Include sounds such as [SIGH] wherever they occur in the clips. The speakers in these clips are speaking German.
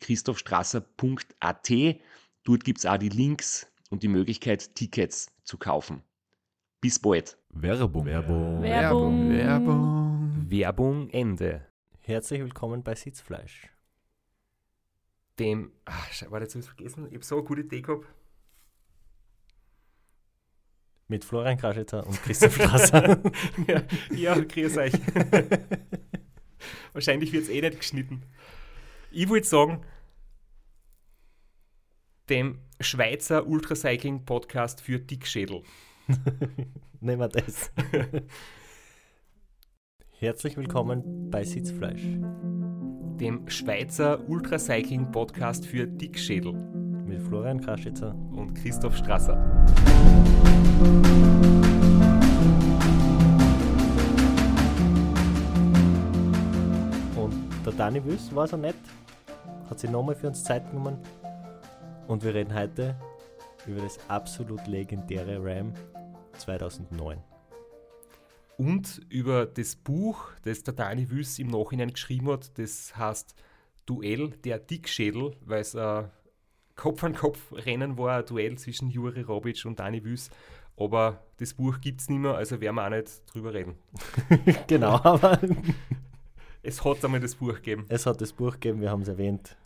www.christophstrasser.at. Dort gibt es auch die Links und die Möglichkeit, Tickets zu kaufen. Bis bald. Werbung. Werbung. Werbung. Werbung. Werbung Ende. Herzlich willkommen bei Sitzfleisch. Dem. Ach, warte, jetzt habe ich vergessen. Ich habe so eine gute Idee gehabt. Mit Florian Kraschitzer und Christoph Strasser. [LAUGHS] ja, ja, grüß euch. [LAUGHS] Wahrscheinlich wird es eh nicht geschnitten. Ich würde sagen, dem Schweizer Ultracycling-Podcast für Dickschädel. [LAUGHS] Nehmen wir das. Herzlich willkommen bei Sitzfleisch. Dem Schweizer Ultracycling-Podcast für Dickschädel. Mit Florian Kraschitzer. Und Christoph Strasser. Und der Dani Wüss war so nett, hat sich nochmal für uns Zeit genommen. Und wir reden heute über das absolut legendäre Ram 2009. Und über das Buch, das der Dani Wüss im Nachhinein geschrieben hat, das heißt Duell der Dickschädel, weil es ein Kopf an Kopf Rennen war, ein Duell zwischen Juri Robic und Dani Wüss. Aber das Buch gibt es nicht mehr, also werden wir auch nicht drüber reden. [LAUGHS] genau, aber Es hat einmal das Buch gegeben. es hat das Buch gegeben, wir haben es erwähnt.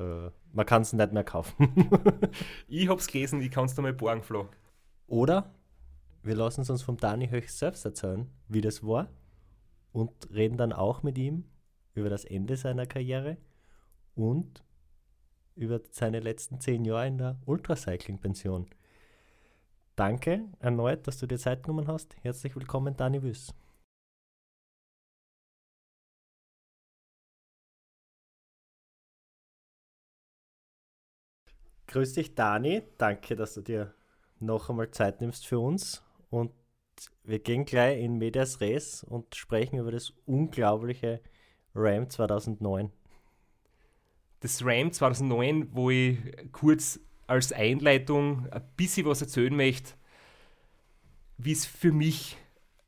Äh, man kann es nicht mehr kaufen. [LAUGHS] Ich hab's gelesen, ich kann's dir mal borgen, Flo. Oder wir lassen es uns vom Dani höchst selbst erzählen, wie das war. Und reden dann auch mit ihm über das Ende seiner Karriere und über seine letzten zehn Jahre in der Ultracycling-Pension. Danke erneut, dass du dir Zeit genommen hast. Herzlich willkommen, Dani Wüss. Grüß dich, Dani. Danke, dass du dir noch einmal Zeit nimmst für uns. Und wir gehen gleich in Medias Res und sprechen über das unglaubliche Ram 2009. Das RAM 2009, wo ich kurz als Einleitung ein bisschen was erzählen möchte, wie es für mich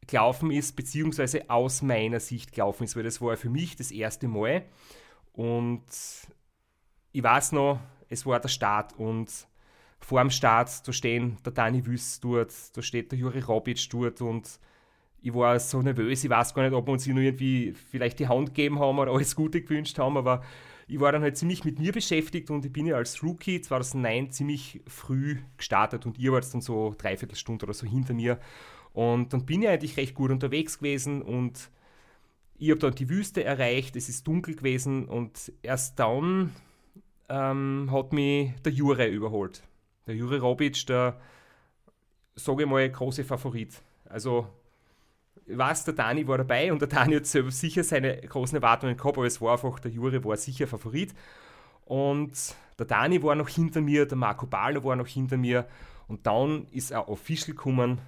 gelaufen ist, beziehungsweise aus meiner Sicht gelaufen ist, weil das war für mich das erste Mal. Und ich weiß noch, es war der Start und vor dem Start, da stehen der Dani Wüss dort, da steht der Juri Robic dort und ich war so nervös, ich weiß gar nicht, ob wir uns nur irgendwie vielleicht die Hand gegeben haben oder alles Gute gewünscht haben, aber ich war dann halt ziemlich mit mir beschäftigt und ich bin ja als Rookie 2009 ziemlich früh gestartet und ihr wart dann so dreiviertel Stunde oder so hinter mir. Und dann bin ich eigentlich recht gut unterwegs gewesen und ich habe dann die Wüste erreicht, es ist dunkel gewesen und erst dann ähm, hat mich der Jure überholt. Der Jure Robic, der, sage ich mal, große Favorit. Also, ich weiß, der Dani war dabei und der Dani hat sicher seine großen Erwartungen gehabt, aber es war einfach, der Jure war sicher Favorit. Und der Dani war noch hinter mir, der Marco Balner war noch hinter mir und dann ist ein Official gekommen,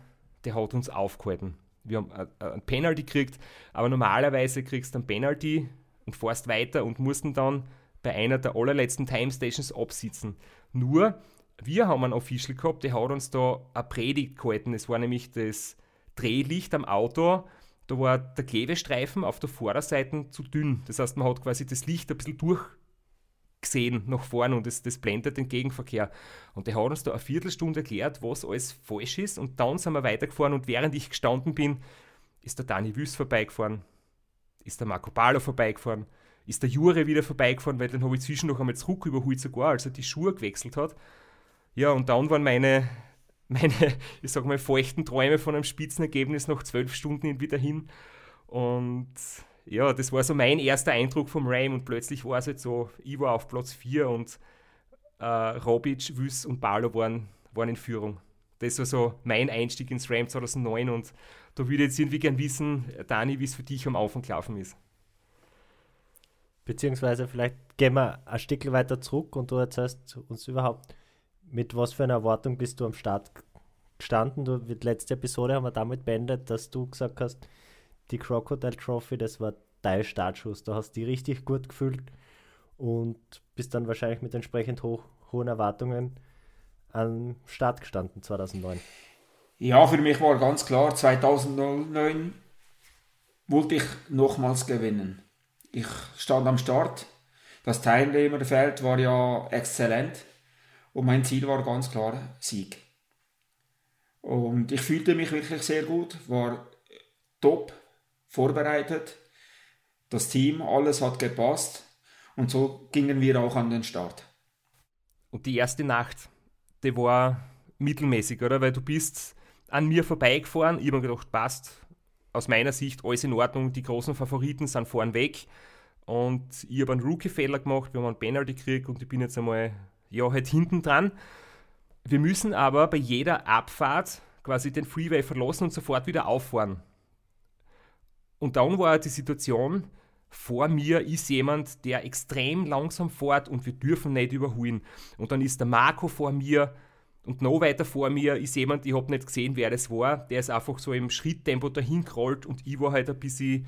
der hat uns aufgehalten. Wir haben ein Penalty gekriegt, aber normalerweise kriegst du ein Penalty und fährst weiter und mussten dann bei einer der allerletzten Time Stations absitzen. Nur, wir haben einen Official gehabt, der hat uns da eine Predigt gehalten. Es war nämlich das Drehlicht am Auto. Da war der Klebestreifen auf der Vorderseite zu dünn. Das heißt, man hat quasi das Licht ein bisschen durchgesehen nach vorne und das, das blendet den Gegenverkehr. Und der hat uns da eine Viertelstunde erklärt, was alles falsch ist. Und dann sind wir weitergefahren und während ich gestanden bin, ist der Dani Wüss vorbeigefahren, ist der Marco Palo vorbeigefahren, ist der Jure wieder vorbeigefahren, weil dann habe ich zwischen noch einmal zurück überholt sogar, als er die Schuhe gewechselt hat. Ja, und dann waren meine, [LAUGHS] meine ich sag mal, feuchten Träume von einem Spitzenergebnis nach zwölf Stunden wieder hin. Und ja, das war so mein erster Eindruck vom Ram und plötzlich war es halt so, ich war auf Platz 4 und äh, Robic, Wüss und Barlow waren, waren in Führung. Das war so mein Einstieg ins Ram 2009 und da würde ich jetzt irgendwie gern wissen, Dani, wie es für dich am Anfang gelaufen ist. Beziehungsweise vielleicht gehen wir ein Stück weiter zurück und du erzählst uns überhaupt, mit was für einer Erwartung bist du am Start gestanden. Du, die letzte Episode haben wir damit beendet, dass du gesagt hast, die Crocodile Trophy, das war dein Startschuss. Da hast du die richtig gut gefühlt und bist dann wahrscheinlich mit entsprechend hoch, hohen Erwartungen am Start gestanden 2009. Ja, für mich war ganz klar, 2009 wollte ich nochmals gewinnen. Ich stand am Start. Das Teilnehmerfeld war ja exzellent und mein Ziel war ganz klar Sieg. Und ich fühlte mich wirklich sehr gut, war top vorbereitet. Das Team, alles hat gepasst und so gingen wir auch an den Start. Und die erste Nacht, die war mittelmäßig, oder? Weil du bist an mir vorbeigefahren. Ich habe gedacht, passt. Aus meiner Sicht alles in Ordnung. Die großen Favoriten sind vorn weg. Und ich habe einen Rookie-Fehler gemacht. Wir haben einen Penalty gekriegt und ich bin jetzt einmal ja, halt hinten dran. Wir müssen aber bei jeder Abfahrt quasi den Freeway verlassen und sofort wieder auffahren. Und dann war die Situation, vor mir ist jemand, der extrem langsam fährt und wir dürfen nicht überholen. Und dann ist der Marco vor mir und noch weiter vor mir ist jemand, ich habe nicht gesehen, wer das war, der ist einfach so im Schritttempo dahin gerollt und ich war halt ein bisschen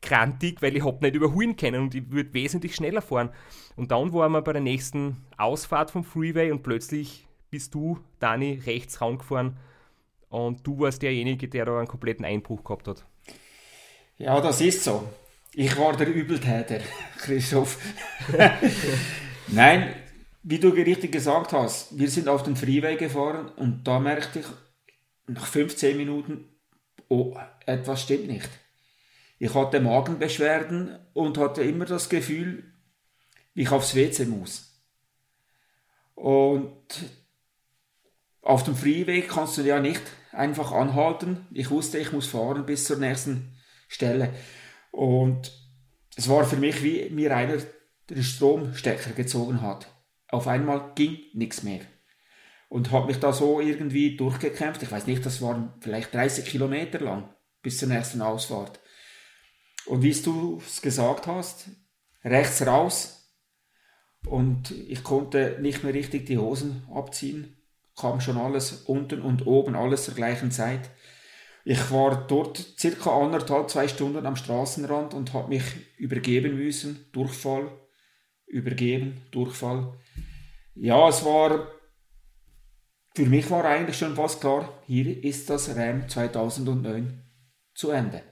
krantig, weil ich habe nicht überholen können und ich würde wesentlich schneller fahren. Und dann waren wir bei der nächsten Ausfahrt vom Freeway und plötzlich bist du, Dani, rechts rangefahren und du warst derjenige, der da einen kompletten Einbruch gehabt hat. Ja, das ist so. Ich war der Übeltäter, [LAUGHS] Christoph. [LAUGHS] Nein, wie du richtig gesagt hast, wir sind auf den Freeway gefahren und da merkte ich nach 15 Minuten, oh, etwas stimmt nicht. Ich hatte Magenbeschwerden und hatte immer das Gefühl, wie ich aufs WC muss. Und auf dem Freeway kannst du ja nicht einfach anhalten. Ich wusste, ich muss fahren bis zur nächsten Stelle. Und es war für mich, wie mir einer den Stromstecker gezogen hat. Auf einmal ging nichts mehr. Und habe mich da so irgendwie durchgekämpft. Ich weiß nicht, das waren vielleicht 30 Kilometer lang bis zur nächsten Ausfahrt. Und wie du es gesagt hast, rechts raus. Und ich konnte nicht mehr richtig die Hosen abziehen. Kam schon alles unten und oben, alles zur gleichen Zeit. Ich war dort circa anderthalb, zwei Stunden am Straßenrand und habe mich übergeben müssen. Durchfall, übergeben, Durchfall. Ja, es war, für mich war eigentlich schon fast klar, hier ist das RAM 2009 zu Ende.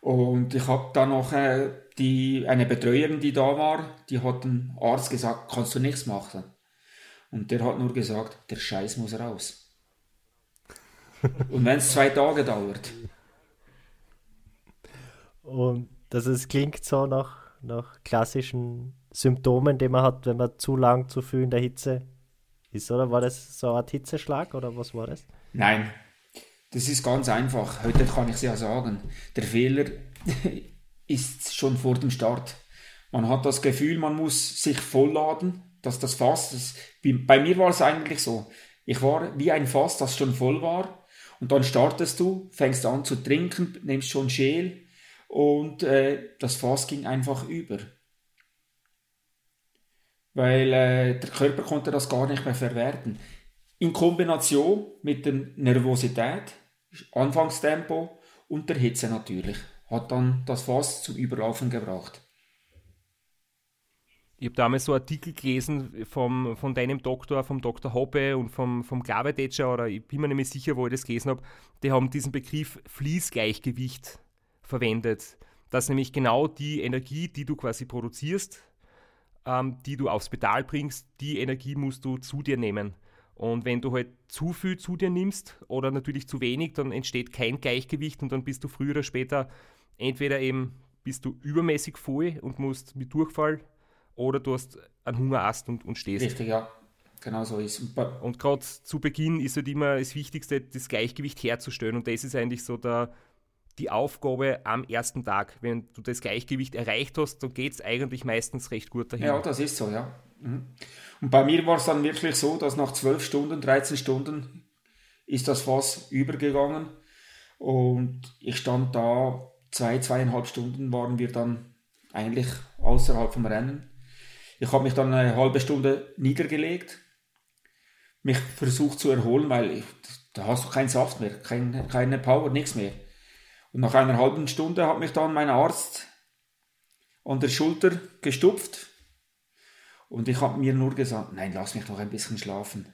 Und ich habe dann noch äh, die, eine Betreuerin, die da war, die hat dem Arzt gesagt, kannst du nichts machen. Und der hat nur gesagt, der Scheiß muss raus. Und wenn es zwei Tage dauert. Und das ist, klingt so nach, nach klassischen Symptomen, die man hat, wenn man zu lang, zu viel in der Hitze ist, oder? War das so eine Art Hitzeschlag oder was war das? Nein, das ist ganz einfach. Heute kann ich es ja sagen. Der Fehler [LAUGHS] ist schon vor dem Start. Man hat das Gefühl, man muss sich vollladen, dass das Fass, das, bei mir war es eigentlich so. Ich war wie ein Fass, das schon voll war. Und dann startest du, fängst an zu trinken, nimmst schon Schäl und äh, das Fass ging einfach über. Weil äh, der Körper konnte das gar nicht mehr verwerten. In Kombination mit der Nervosität, Anfangstempo und der Hitze natürlich, hat dann das Fass zum Überlaufen gebracht. Ich habe damals so Artikel gelesen vom, von deinem Doktor, vom Dr. Hoppe und vom, vom Gabedetscher, oder ich bin mir nicht mehr sicher, wo ich das gelesen habe, die haben diesen Begriff Fließgleichgewicht verwendet. Dass nämlich genau die Energie, die du quasi produzierst, ähm, die du aufs Pedal bringst, die Energie musst du zu dir nehmen. Und wenn du halt zu viel zu dir nimmst oder natürlich zu wenig, dann entsteht kein Gleichgewicht und dann bist du früher oder später entweder eben bist du übermäßig voll und musst mit Durchfall oder du hast einen Hungerast und, und stehst. Richtig, ja. Genau so ist es. Und gerade zu Beginn ist halt immer das Wichtigste, das Gleichgewicht herzustellen. Und das ist eigentlich so der, die Aufgabe am ersten Tag. Wenn du das Gleichgewicht erreicht hast, dann geht es eigentlich meistens recht gut dahin. Ja, das ist so, ja. Mhm. Und bei mir war es dann wirklich so, dass nach 12 Stunden, 13 Stunden ist das Fass übergegangen. Und ich stand da, zwei, zweieinhalb Stunden waren wir dann eigentlich außerhalb vom Rennen. Ich habe mich dann eine halbe Stunde niedergelegt, mich versucht zu erholen, weil ich, da hast du keinen Saft mehr, kein, keine Power, nichts mehr. Und nach einer halben Stunde hat mich dann mein Arzt an der Schulter gestupft und ich habe mir nur gesagt, nein, lass mich noch ein bisschen schlafen.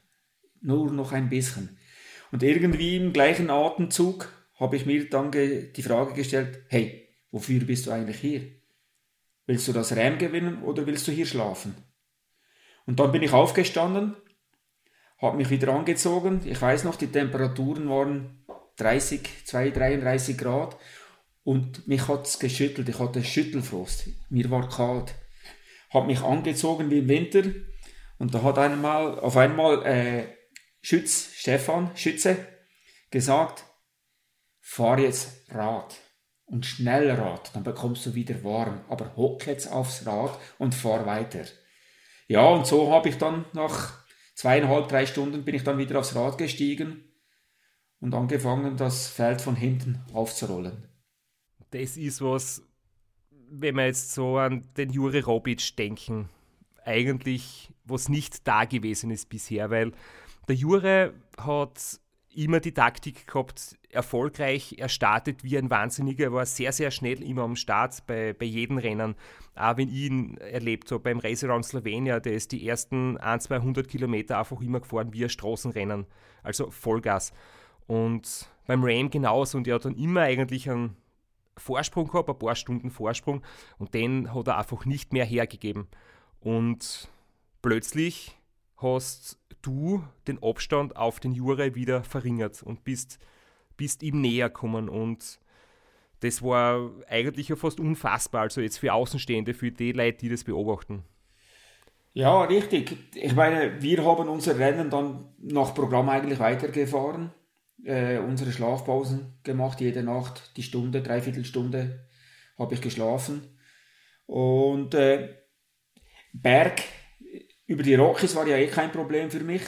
Nur noch ein bisschen. Und irgendwie im gleichen Atemzug habe ich mir dann die Frage gestellt, hey, wofür bist du eigentlich hier? Willst du das Rennen gewinnen oder willst du hier schlafen? Und dann bin ich aufgestanden, habe mich wieder angezogen. Ich weiß noch, die Temperaturen waren 30, 2, 33 Grad und mich hat es geschüttelt. Ich hatte Schüttelfrost. Mir war kalt. Habe mich angezogen wie im Winter und da hat einmal, auf einmal äh, Schütz, Stefan, Schütze, gesagt, fahr jetzt Rad und schnell Rad, dann bekommst du wieder warm, aber hock jetzt aufs Rad und fahr weiter. Ja, und so habe ich dann nach zweieinhalb, drei Stunden bin ich dann wieder aufs Rad gestiegen und angefangen, das Feld von hinten aufzurollen. Das ist was, wenn wir jetzt so an den Juri Robic denken, eigentlich was nicht da gewesen ist bisher, weil der Jure hat immer die Taktik gehabt, erfolgreich. Er startet wie ein Wahnsinniger, er war sehr, sehr schnell immer am Start bei, bei jedem Rennen. Auch wenn ich ihn erlebt habe beim Race Around Slovenia, der ist die ersten 1, 200 Kilometer einfach immer gefahren wie ein Straßenrennen. Also Vollgas. Und beim Ram genauso. Und er hat dann immer eigentlich einen Vorsprung gehabt, ein paar Stunden Vorsprung. Und den hat er einfach nicht mehr hergegeben. Und plötzlich hast du den Abstand auf den Jure wieder verringert und bist, bist ihm näher gekommen. Und das war eigentlich ja fast unfassbar, also jetzt für Außenstehende, für die Leute, die das beobachten. Ja, richtig. Ich meine, wir haben unser Rennen dann nach Programm eigentlich weitergefahren, äh, unsere Schlafpausen gemacht, jede Nacht die Stunde, dreiviertel Stunde habe ich geschlafen. Und äh, Berg über die Rockies war ja eh kein Problem für mich.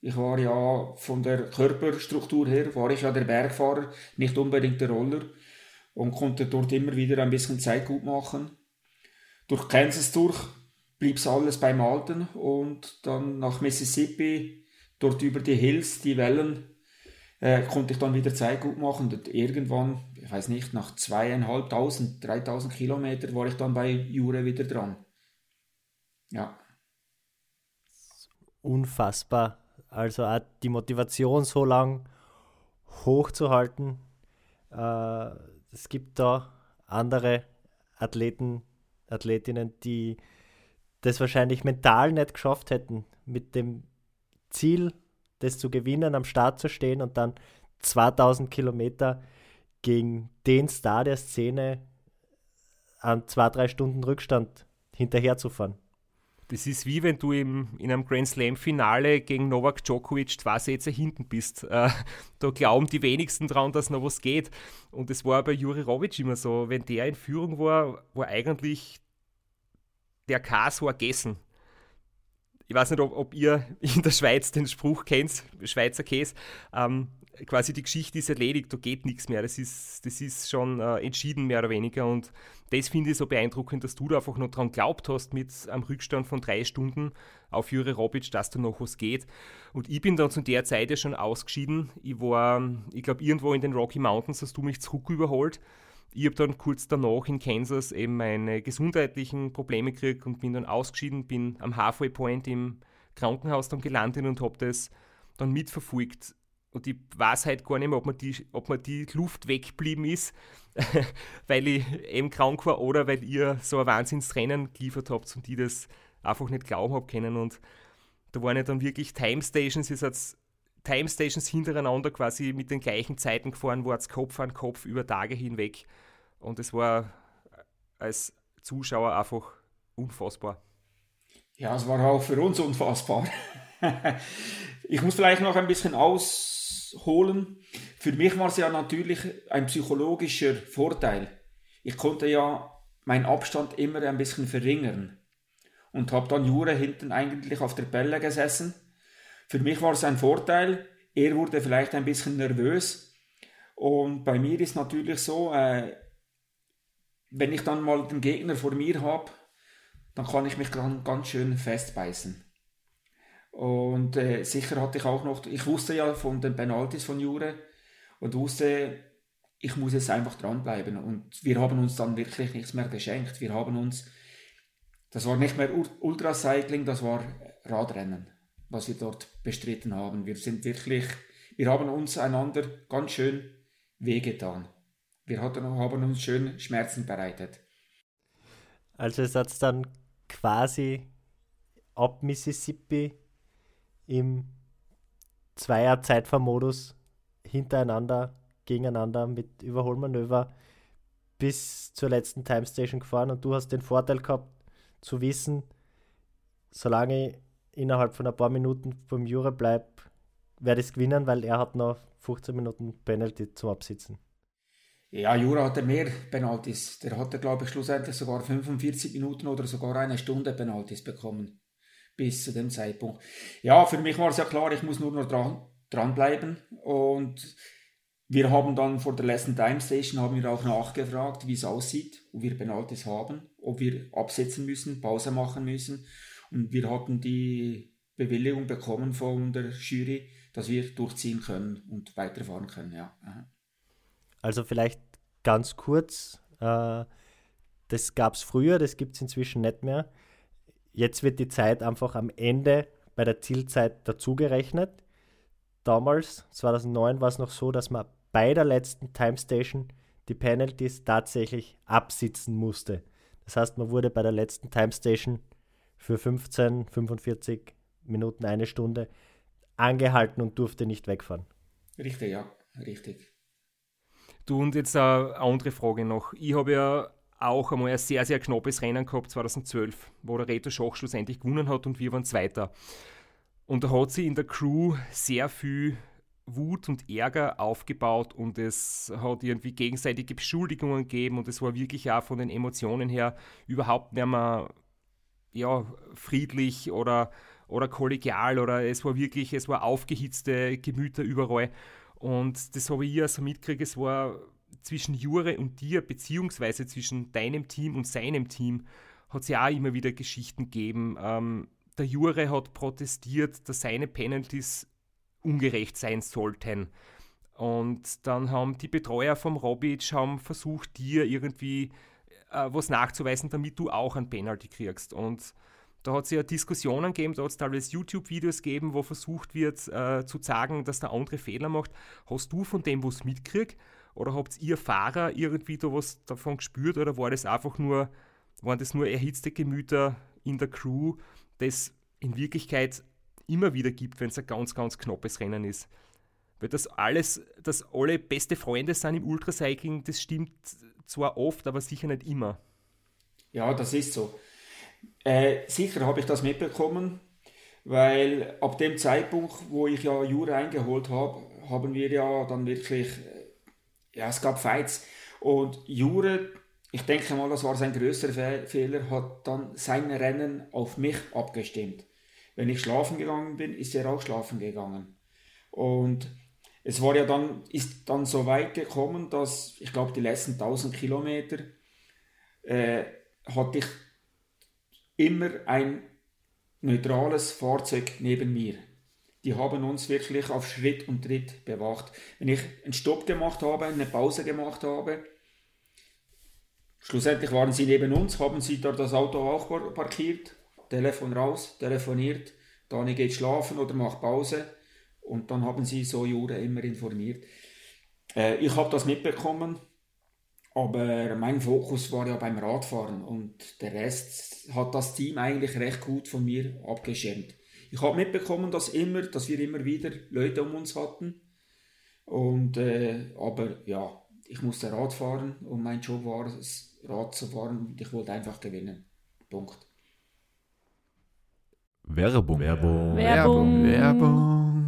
Ich war ja von der Körperstruktur her, war ich ja der Bergfahrer, nicht unbedingt der Roller und konnte dort immer wieder ein bisschen Zeit gut machen. Durch Kansas durch blieb es alles beim Alten und dann nach Mississippi, dort über die Hills, die Wellen, äh, konnte ich dann wieder Zeit gut machen. Und irgendwann, ich weiß nicht, nach zweieinhalbtausend, dreitausend Kilometer war ich dann bei Jure wieder dran. Ja unfassbar. Also auch die Motivation so lang hochzuhalten. Äh, es gibt da andere Athleten, Athletinnen, die das wahrscheinlich mental nicht geschafft hätten, mit dem Ziel, das zu gewinnen, am Start zu stehen und dann 2000 Kilometer gegen den Star der Szene an zwei, drei Stunden Rückstand hinterherzufahren. Das ist wie wenn du im, in einem Grand Slam-Finale gegen Novak Djokovic zwei Sätze hinten bist. Äh, da glauben die wenigsten dran, dass noch was geht. Und das war bei Juri Rovic immer so. Wenn der in Führung war, war eigentlich der Kas war gegessen. Ich weiß nicht, ob, ob, ihr in der Schweiz den Spruch kennt, Schweizer Käse. Ähm, quasi die Geschichte ist erledigt, da geht nichts mehr. Das ist, das ist schon äh, entschieden, mehr oder weniger. Und das finde ich so beeindruckend, dass du da einfach noch dran glaubt hast mit einem Rückstand von drei Stunden auf Jure Robic, dass da noch was geht. Und ich bin dann zu der Zeit ja schon ausgeschieden. Ich war, ich glaube, irgendwo in den Rocky Mountains hast du mich zurück überholt. Ich habe dann kurz danach in Kansas eben meine gesundheitlichen Probleme gekriegt und bin dann ausgeschieden, bin am Halfway Point im Krankenhaus dann gelandet und habe das dann mitverfolgt und ich weiß halt gar nicht mehr, ob mir die, ob mir die Luft weggeblieben ist, [LAUGHS] weil ich eben krank war oder weil ihr so ein Wahnsinnstrennen geliefert habt und ich das einfach nicht glauben habe können. Und da waren ja dann wirklich Time Stations, ihr seid Time Stations hintereinander quasi mit den gleichen Zeiten gefahren, war es Kopf an Kopf über Tage hinweg. Und es war als Zuschauer einfach unfassbar. Ja, es war auch für uns unfassbar. [LAUGHS] ich muss vielleicht noch ein bisschen ausholen. Für mich war es ja natürlich ein psychologischer Vorteil. Ich konnte ja meinen Abstand immer ein bisschen verringern und habe dann Jure hinten eigentlich auf der Bälle gesessen. Für mich war es ein Vorteil. Er wurde vielleicht ein bisschen nervös. Und bei mir ist natürlich so, äh, wenn ich dann mal den Gegner vor mir habe, dann kann ich mich ganz schön festbeißen. Und äh, sicher hatte ich auch noch, ich wusste ja von den Penalties von Jure und wusste, ich muss jetzt einfach dranbleiben. Und wir haben uns dann wirklich nichts mehr geschenkt. Wir haben uns, das war nicht mehr Ultracycling, das war Radrennen, was wir dort bestritten haben. Wir sind wirklich, wir haben uns einander ganz schön wehgetan. Wir hatten, haben uns schön Schmerzen bereitet. Also es hat dann quasi ab Mississippi im Zweier-Zeitfahrmodus hintereinander, gegeneinander mit Überholmanöver bis zur letzten Time Station gefahren und du hast den Vorteil gehabt zu wissen, solange ich innerhalb von ein paar Minuten vom Jure bleibe, werde ich es gewinnen, weil er hat noch 15 Minuten Penalty zum Absitzen. Ja, Jura hatte mehr Penalties. Der hatte, glaube ich, schlussendlich sogar 45 Minuten oder sogar eine Stunde Penalties bekommen. Bis zu dem Zeitpunkt. Ja, für mich war es ja klar, ich muss nur noch dran, dranbleiben. Und wir haben dann vor der letzten Time Station haben wir auch nachgefragt, wie es aussieht, ob wir Penalties haben, ob wir absetzen müssen, Pause machen müssen. Und wir hatten die Bewilligung bekommen von der Jury, dass wir durchziehen können und weiterfahren können. Ja. Also vielleicht ganz kurz, äh, das gab es früher, das gibt es inzwischen nicht mehr. Jetzt wird die Zeit einfach am Ende bei der Zielzeit dazugerechnet. Damals, 2009, war es noch so, dass man bei der letzten Time Station die Penalties tatsächlich absitzen musste. Das heißt, man wurde bei der letzten Time Station für 15, 45 Minuten, eine Stunde angehalten und durfte nicht wegfahren. Richtig, ja, richtig. Du und jetzt eine andere Frage noch. Ich habe ja auch einmal ein sehr, sehr knappes Rennen gehabt, 2012, wo der Reto Schach schlussendlich gewonnen hat und wir waren Zweiter. Und da hat sie in der Crew sehr viel Wut und Ärger aufgebaut und es hat irgendwie gegenseitige Beschuldigungen gegeben und es war wirklich auch von den Emotionen her überhaupt nicht mehr ja, friedlich oder, oder kollegial oder es war wirklich, es war aufgehitzte Gemüter überall. Und das habe ich also mitgekriegt, es war zwischen Jure und dir, beziehungsweise zwischen deinem Team und seinem Team, hat es ja auch immer wieder Geschichten gegeben. Ähm, der Jure hat protestiert, dass seine Penalties ungerecht sein sollten. Und dann haben die Betreuer vom Robic haben versucht, dir irgendwie äh, was nachzuweisen, damit du auch ein Penalty kriegst. Und da hat es ja Diskussionen gegeben, da hat es teilweise YouTube-Videos gegeben, wo versucht wird äh, zu sagen, dass der andere Fehler macht. Hast du von dem was mitkriegt? Oder habt ihr Fahrer irgendwie da was davon gespürt? Oder war das einfach nur, waren das nur erhitzte Gemüter in der Crew, das in Wirklichkeit immer wieder gibt, wenn es ein ganz, ganz knappes Rennen ist? Weil das alles, dass alle beste Freunde sind im Ultracycling, das stimmt zwar oft, aber sicher nicht immer. Ja, das ist so. Äh, sicher habe ich das mitbekommen, weil ab dem Zeitpunkt, wo ich ja Jura eingeholt habe, haben wir ja dann wirklich, äh, ja, es gab Fights. Und Jure, ich denke mal, das war sein größter Fe Fehler, hat dann sein Rennen auf mich abgestimmt. Wenn ich schlafen gegangen bin, ist er auch schlafen gegangen. Und es war ja dann, ist dann so weit gekommen, dass ich glaube, die letzten 1000 Kilometer äh, hatte ich immer ein neutrales Fahrzeug neben mir. Die haben uns wirklich auf Schritt und Tritt bewacht. Wenn ich einen Stopp gemacht habe, eine Pause gemacht habe, schlussendlich waren sie neben uns, haben sie dort das Auto auch parkiert, Telefon raus, telefoniert, Dani geht schlafen oder macht Pause und dann haben sie so Jure immer informiert. Äh, ich habe das mitbekommen, aber mein Fokus war ja beim Radfahren und der Rest hat das Team eigentlich recht gut von mir abgeschirmt. Ich habe mitbekommen, dass, immer, dass wir immer wieder Leute um uns hatten. Und, äh, aber ja, ich musste Rad fahren und mein Job war es, Rad zu fahren. Ich wollte einfach gewinnen. Punkt. Werbung. Werbung. Werbung. Werbung.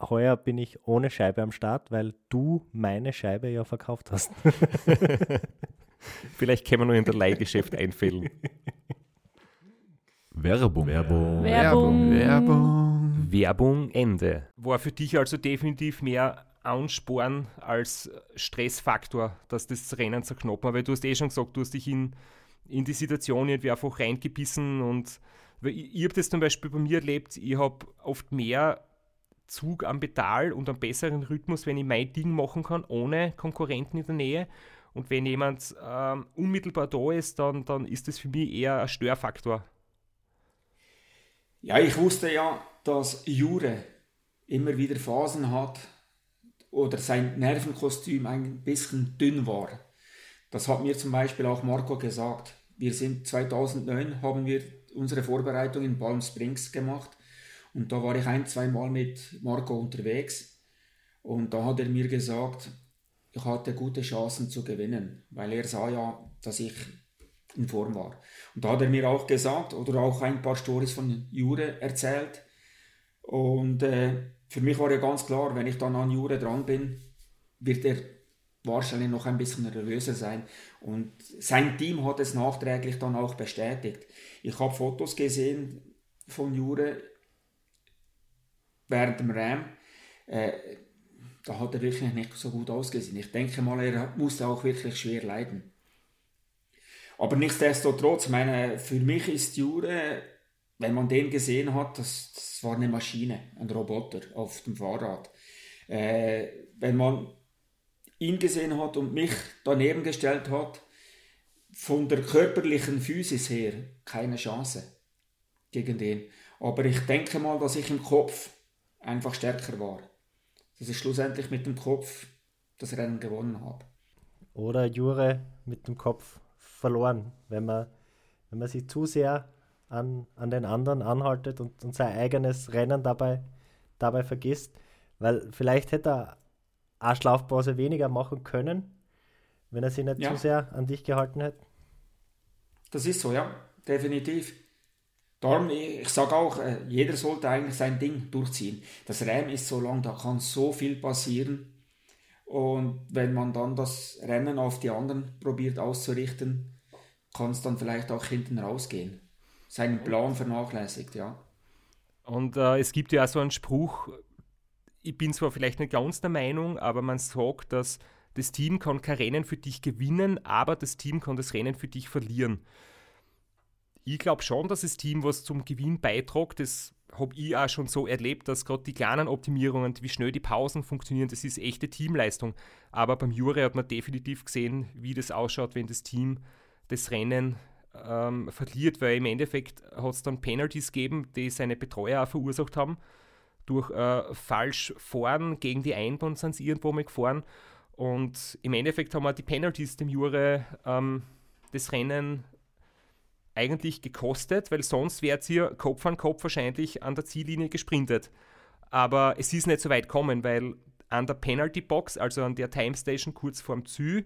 Heuer bin ich ohne Scheibe am Start, weil du meine Scheibe ja verkauft hast. [LAUGHS] Vielleicht können wir noch in der Leihgeschäft einfällen. Werbung. Werbung. Werbung. Werbung. Werbung Ende. War für dich also definitiv mehr Ansporn als Stressfaktor, dass das Rennen zu knapp war, weil du hast eh schon gesagt, du hast dich in, in die Situation irgendwie einfach reingebissen und weil ich, ich habe das zum Beispiel bei mir erlebt, ich habe oft mehr Zug am Pedal und einen besseren Rhythmus, wenn ich mein Ding machen kann, ohne Konkurrenten in der Nähe. Und wenn jemand ähm, unmittelbar da ist, dann, dann ist das für mich eher ein Störfaktor. Ja, ich wusste ja, dass Jure immer wieder Phasen hat oder sein Nervenkostüm ein bisschen dünn war. Das hat mir zum Beispiel auch Marco gesagt. Wir sind 2009 haben wir unsere Vorbereitung in Palm Springs gemacht und da war ich ein, zwei Mal mit Marco unterwegs und da hat er mir gesagt, ich hatte gute Chancen zu gewinnen, weil er sah ja, dass ich in Form war. Und da hat er mir auch gesagt oder auch ein paar Stories von Jure erzählt. Und äh, für mich war ja ganz klar, wenn ich dann an Jure dran bin, wird er wahrscheinlich noch ein bisschen nervöser sein. Und sein Team hat es nachträglich dann auch bestätigt. Ich habe Fotos gesehen von Jure während dem Ram. Äh, da hat er wirklich nicht so gut ausgesehen. Ich denke mal, er musste auch wirklich schwer leiden. Aber nichtsdestotrotz, meine, für mich ist Jure, wenn man den gesehen hat, das, das war eine Maschine, ein Roboter auf dem Fahrrad. Äh, wenn man ihn gesehen hat und mich daneben gestellt hat, von der körperlichen Physis her keine Chance gegen den. Aber ich denke mal, dass ich im Kopf einfach stärker war. dass ich schlussendlich mit dem Kopf das Rennen gewonnen habe. Oder Jure mit dem Kopf verloren, wenn man, wenn man sich zu sehr an, an den anderen anhaltet und, und sein eigenes Rennen dabei, dabei vergisst. Weil vielleicht hätte er eine Schlafpause weniger machen können, wenn er sich nicht Ja. zu sehr an dich gehalten hätte. Das ist so, ja, definitiv. Darum, ich, sage auch, äh, jeder sollte eigentlich sein Ding durchziehen. Das Rennen ist so lang, da kann so viel passieren. Und wenn man dann das Rennen auf die anderen probiert auszurichten, kann es dann vielleicht auch hinten rausgehen. Seinen Plan vernachlässigt, ja. Und äh, es gibt ja auch so einen Spruch, ich bin zwar vielleicht nicht ganz der Meinung, aber man sagt, dass das Team kann kein Rennen für dich gewinnen, aber das Team kann das Rennen für dich verlieren. Ich glaube schon, dass das Team was zum Gewinn beiträgt. Das habe ich auch schon so erlebt, dass gerade die kleinen Optimierungen, wie schnell die Pausen funktionieren, das ist echte Teamleistung. Aber beim Jure hat man definitiv gesehen, wie das ausschaut, wenn das Team das Rennen ähm, verliert, weil im Endeffekt hat es dann Penalties gegeben, die seine Betreuer auch verursacht haben. Durch äh, falsch fahren gegen die Einbahn sind sie irgendwo mal gefahren. Und im Endeffekt haben wir die Penalties dem Jure ähm, das Rennen eigentlich gekostet, weil sonst wäre es hier Kopf an Kopf wahrscheinlich an der Ziellinie gesprintet. Aber es ist nicht so weit gekommen, weil an der Penalty Box, also an der Time Station kurz vorm Zü,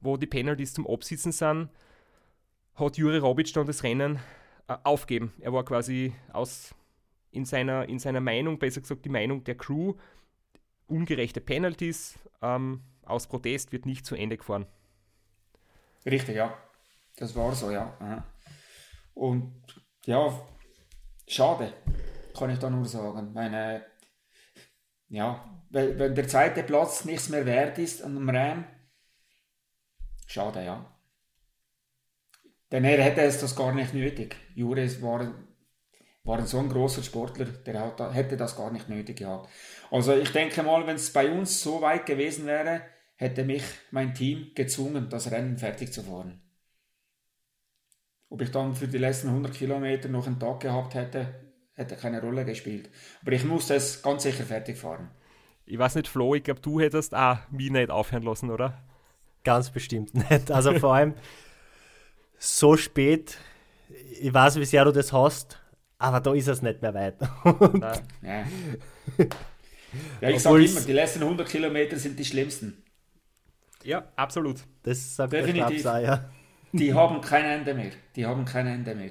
wo die Penalties zum Absitzen sind, hat Juri Robic dann das Rennen äh, aufgeben. Er war quasi aus, in, seiner, in seiner Meinung, besser gesagt die Meinung der Crew, ungerechte Penalties, ähm, aus Protest wird nicht zu Ende gefahren. Richtig, ja. Das war so, ja. Aha. Und ja, schade, kann ich da nur sagen. Meine, ja, wenn, wenn der zweite Platz nichts mehr wert ist an einem Rennen, schade, ja. Denn er hätte es das gar nicht nötig. Juris war, war so ein großer Sportler, der hat, hätte das gar nicht nötig gehabt. Also ich denke mal, wenn es bei uns so weit gewesen wäre, hätte mich mein Team gezwungen, das Rennen fertig zu fahren. Ob ich dann für die letzten 100 Kilometer noch einen Tag gehabt hätte, hätte keine Rolle gespielt. Aber ich musste es ganz sicher fertig fahren. Ich weiß nicht, Flo, ich glaube, du hättest auch mich nicht aufhören lassen, oder? Ganz bestimmt nicht. Also vor allem so spät, ich weiß, wie sehr du das hast, aber da ist es nicht mehr weit. [LAUGHS] Ja, ja ich sage immer, die letzten 100 Kilometer sind die schlimmsten. Ja, absolut. das sagt der Definitiv. Schnaps auch, ja. Die haben kein Ende mehr. Die haben kein Ende mehr.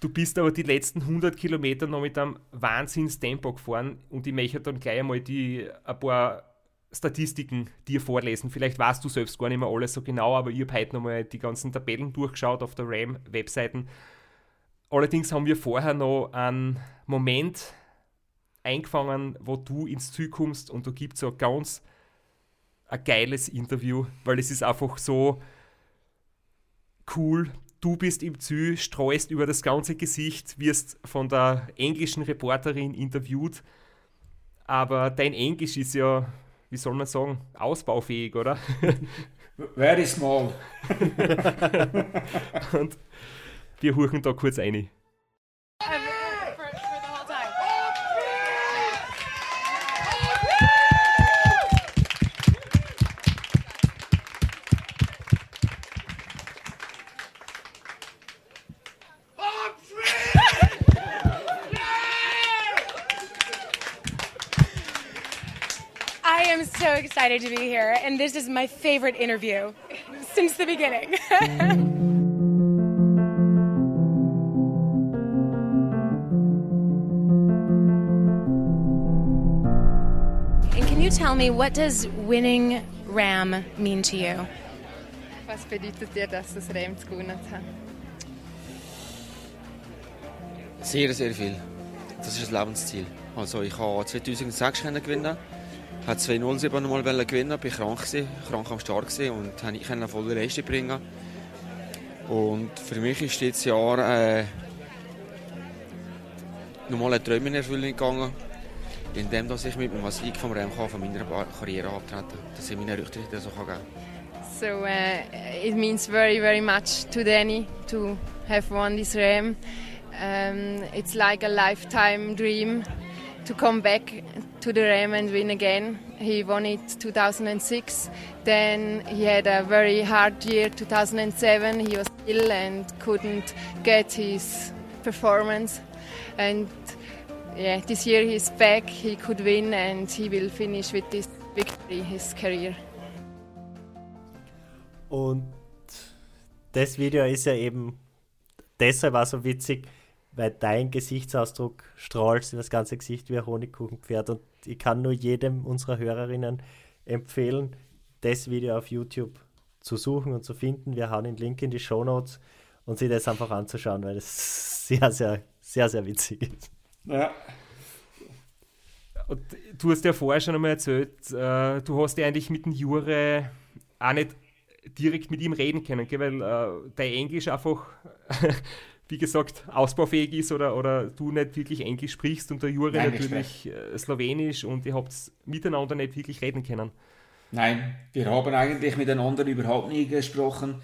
Du bist aber die letzten 100 Kilometer noch mit einem Wahnsinnstempo gefahren und ich möchte dann gleich einmal die, ein paar Statistiken dir vorlesen. Vielleicht weißt du selbst gar nicht mehr alles so genau, aber ich habe heute nochmal die ganzen Tabellen durchgeschaut auf der RAM-Webseiten. Allerdings haben wir vorher noch einen Moment eingefangen, wo du ins Ziel kommst und da gibt es so ein ganz ein geiles Interview, weil es ist einfach so cool. Du bist im Ziel, streust über das ganze Gesicht, wirst von der englischen Reporterin interviewt, aber dein Englisch ist ja, wie soll man sagen, ausbaufähig, oder? [LAUGHS] Very small. [LAUGHS] Und wir huchen da kurz ein. Excited to be here, and this is my favorite interview since the beginning. [LAUGHS] And can you tell me what does winning Ram mean to you? Was bedeutet dir das, das Rennen zu gewonnen zu haben? Sehr, sehr viel. Das ist ein Lebensziel. Also ich habe 2006 können gewinnen, habe 2007 noch mal wollen gewinnen, bin krank gewesen, krank am Start gewesen und konnte nicht eine volle Leistung bringen. Und für mich ist dieses Jahr äh, nochmal ein Traum in Erfüllung gegangen, indem dass ich mit dem Sieg vom Rennen von meiner Karriere abtreten dass ich meine Rücktritte so kann geben So uh, it means very, very much to Danny to have won this Ram. Um, it's like a lifetime dream to come back to the Ram and win again. He won it 2006. Then he had a very hard year 2007. He was ill and couldn't get his performance. And yeah, this year he's back. He could win and he will finish with this victory his career. Und das Video ist ja eben deshalb auch so witzig, weil dein Gesichtsausdruck strahlt das ganze Gesicht wie ein Honigkuchenpferd. Und ich kann nur jedem unserer Hörerinnen empfehlen, das Video auf YouTube zu suchen und zu finden. Wir haben den Link in die Show Notes und sich das einfach anzuschauen, weil es [LAUGHS] sehr, sehr, sehr, sehr witzig ist. Ja. Und du hast ja vorher schon einmal erzählt, äh, du hast ja eigentlich mit dem Jure auch nicht direkt mit ihm reden können, gell? weil äh, dein Englisch einfach, wie gesagt, ausbaufähig ist oder, oder du nicht wirklich Englisch sprichst und der Jure Nein, natürlich äh, Slowenisch und ihr habt miteinander nicht wirklich reden können. Nein, wir haben eigentlich miteinander überhaupt nie gesprochen.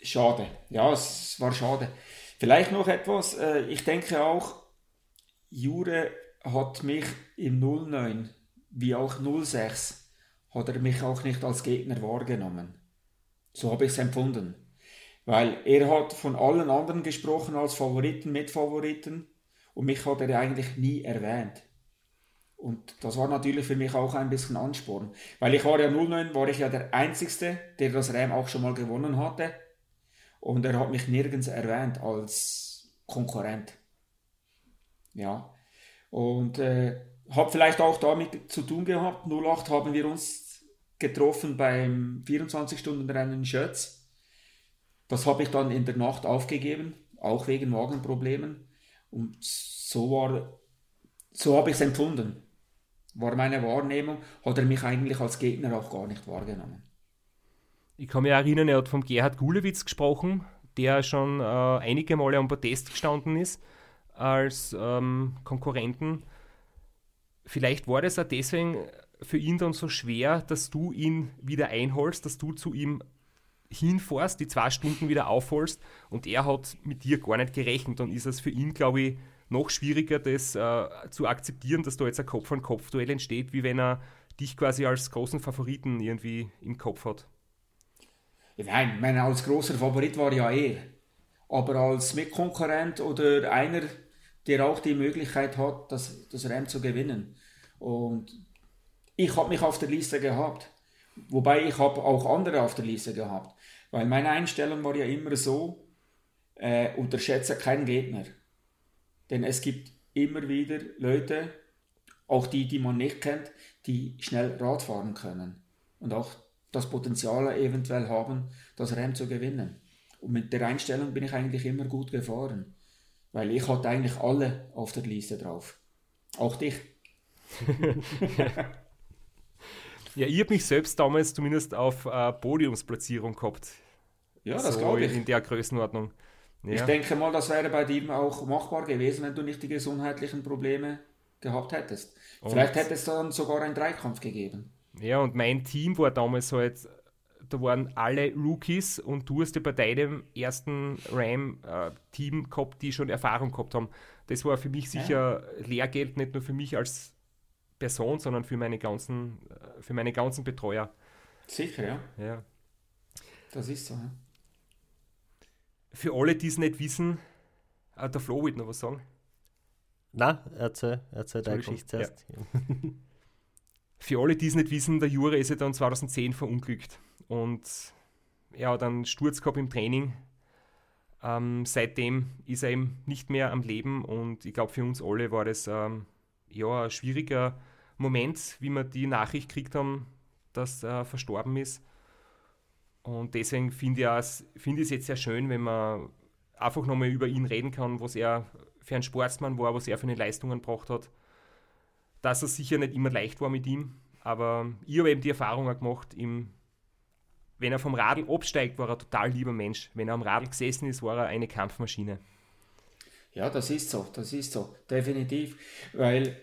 Schade. Ja, es war schade. Vielleicht noch etwas. äh, Ich denke auch, Jure hat mich im 09 wie auch 06 hat er mich auch nicht als Gegner wahrgenommen. So habe ich es empfunden. Weil er hat von allen anderen gesprochen als Favoriten, Mitfavoriten und mich hat er eigentlich nie erwähnt. Und das war natürlich für mich auch ein bisschen Ansporn. Weil ich war ja 09, war ich ja der Einzige, der das Ram auch schon mal gewonnen hatte. Und er hat mich nirgends erwähnt als Konkurrent. Ja. Und äh, hat vielleicht auch damit zu tun gehabt. 08 haben wir uns getroffen beim 24-Stunden-Rennen in Schötz. Das habe ich dann in der Nacht aufgegeben, auch wegen Magenproblemen. Und so war, so habe ich es empfunden. War meine Wahrnehmung, hat er mich eigentlich als Gegner auch gar nicht wahrgenommen. Ich kann mich erinnern, er hat vom Gerhard Gulewitz gesprochen, der schon äh, einige Male am Protest gestanden ist als ähm, Konkurrenten. Vielleicht war das auch deswegen für ihn dann so schwer, dass du ihn wieder einholst, dass du zu ihm hinfährst, die zwei Stunden wieder aufholst und er hat mit dir gar nicht gerechnet. Dann ist es für ihn, glaube ich, noch schwieriger, das äh, zu akzeptieren, dass da jetzt ein Kopf-an-Kopf-Duell entsteht, wie wenn er dich quasi als großen Favoriten irgendwie im Kopf hat. Nein, ich meine, als großer Favorit war ja er. Aber als Mitkonkurrent oder einer, der auch die Möglichkeit hat, das, das Rennen zu gewinnen. Und ich habe mich auf der Liste gehabt. Wobei ich habe auch andere auf der Liste gehabt. Weil meine Einstellung war ja immer so, äh, unterschätze keinen Gegner. Denn es gibt immer wieder Leute, auch die, die man nicht kennt, die schnell Rad fahren können. Und auch das Potenzial eventuell haben, das Rennen zu gewinnen. Und mit der Einstellung bin ich eigentlich immer gut gefahren. Weil ich hatte eigentlich alle auf der Liste drauf. Auch dich. [LAUGHS] Ja, ich habe mich selbst damals zumindest auf äh, Podiumsplatzierung gehabt. Ja, das So glaube ich. In der Größenordnung. Ja. Ich denke mal, das wäre bei dir auch machbar gewesen, wenn du nicht die gesundheitlichen Probleme gehabt hättest. Vielleicht hätte es dann sogar einen Dreikampf gegeben. Ja, und mein Team war damals halt, da waren alle Rookies und du hast ja bei deinem ersten Ram-Team gehabt, die schon Erfahrung gehabt haben. Das war für mich sicher Lehrgeld, nicht nur für mich als Person, sondern für meine ganzen, äh, für meine ganzen Betreuer. Sicher, ja. Ja. Das ist so. Ja. Für alle, die es nicht wissen, äh, der Flo wird noch was sagen. Na, erzähl, erzähl deine Geschichte zuerst. Für alle, die es nicht wissen, der Jure ist ja dann 2010 verunglückt und er hat einen Sturz gehabt im Training. Ähm, seitdem ist er eben nicht mehr am Leben und ich glaube, für uns alle war das ähm, ja, ein schwieriger Moment, wie wir die Nachricht gekriegt haben, dass er verstorben ist. Und deswegen finde ich es find es jetzt sehr schön, wenn man einfach nochmal über ihn reden kann, was er für ein Sportsmann war, was er für eine Leistungen gebracht hat dass es sicher nicht immer leicht war mit ihm, aber ich habe eben die Erfahrung auch gemacht, im, wenn er vom Radl absteigt, war er ein total lieber Mensch. Wenn er am Radl gesessen ist, war er eine Kampfmaschine. Ja, das ist so, das ist so, definitiv. Weil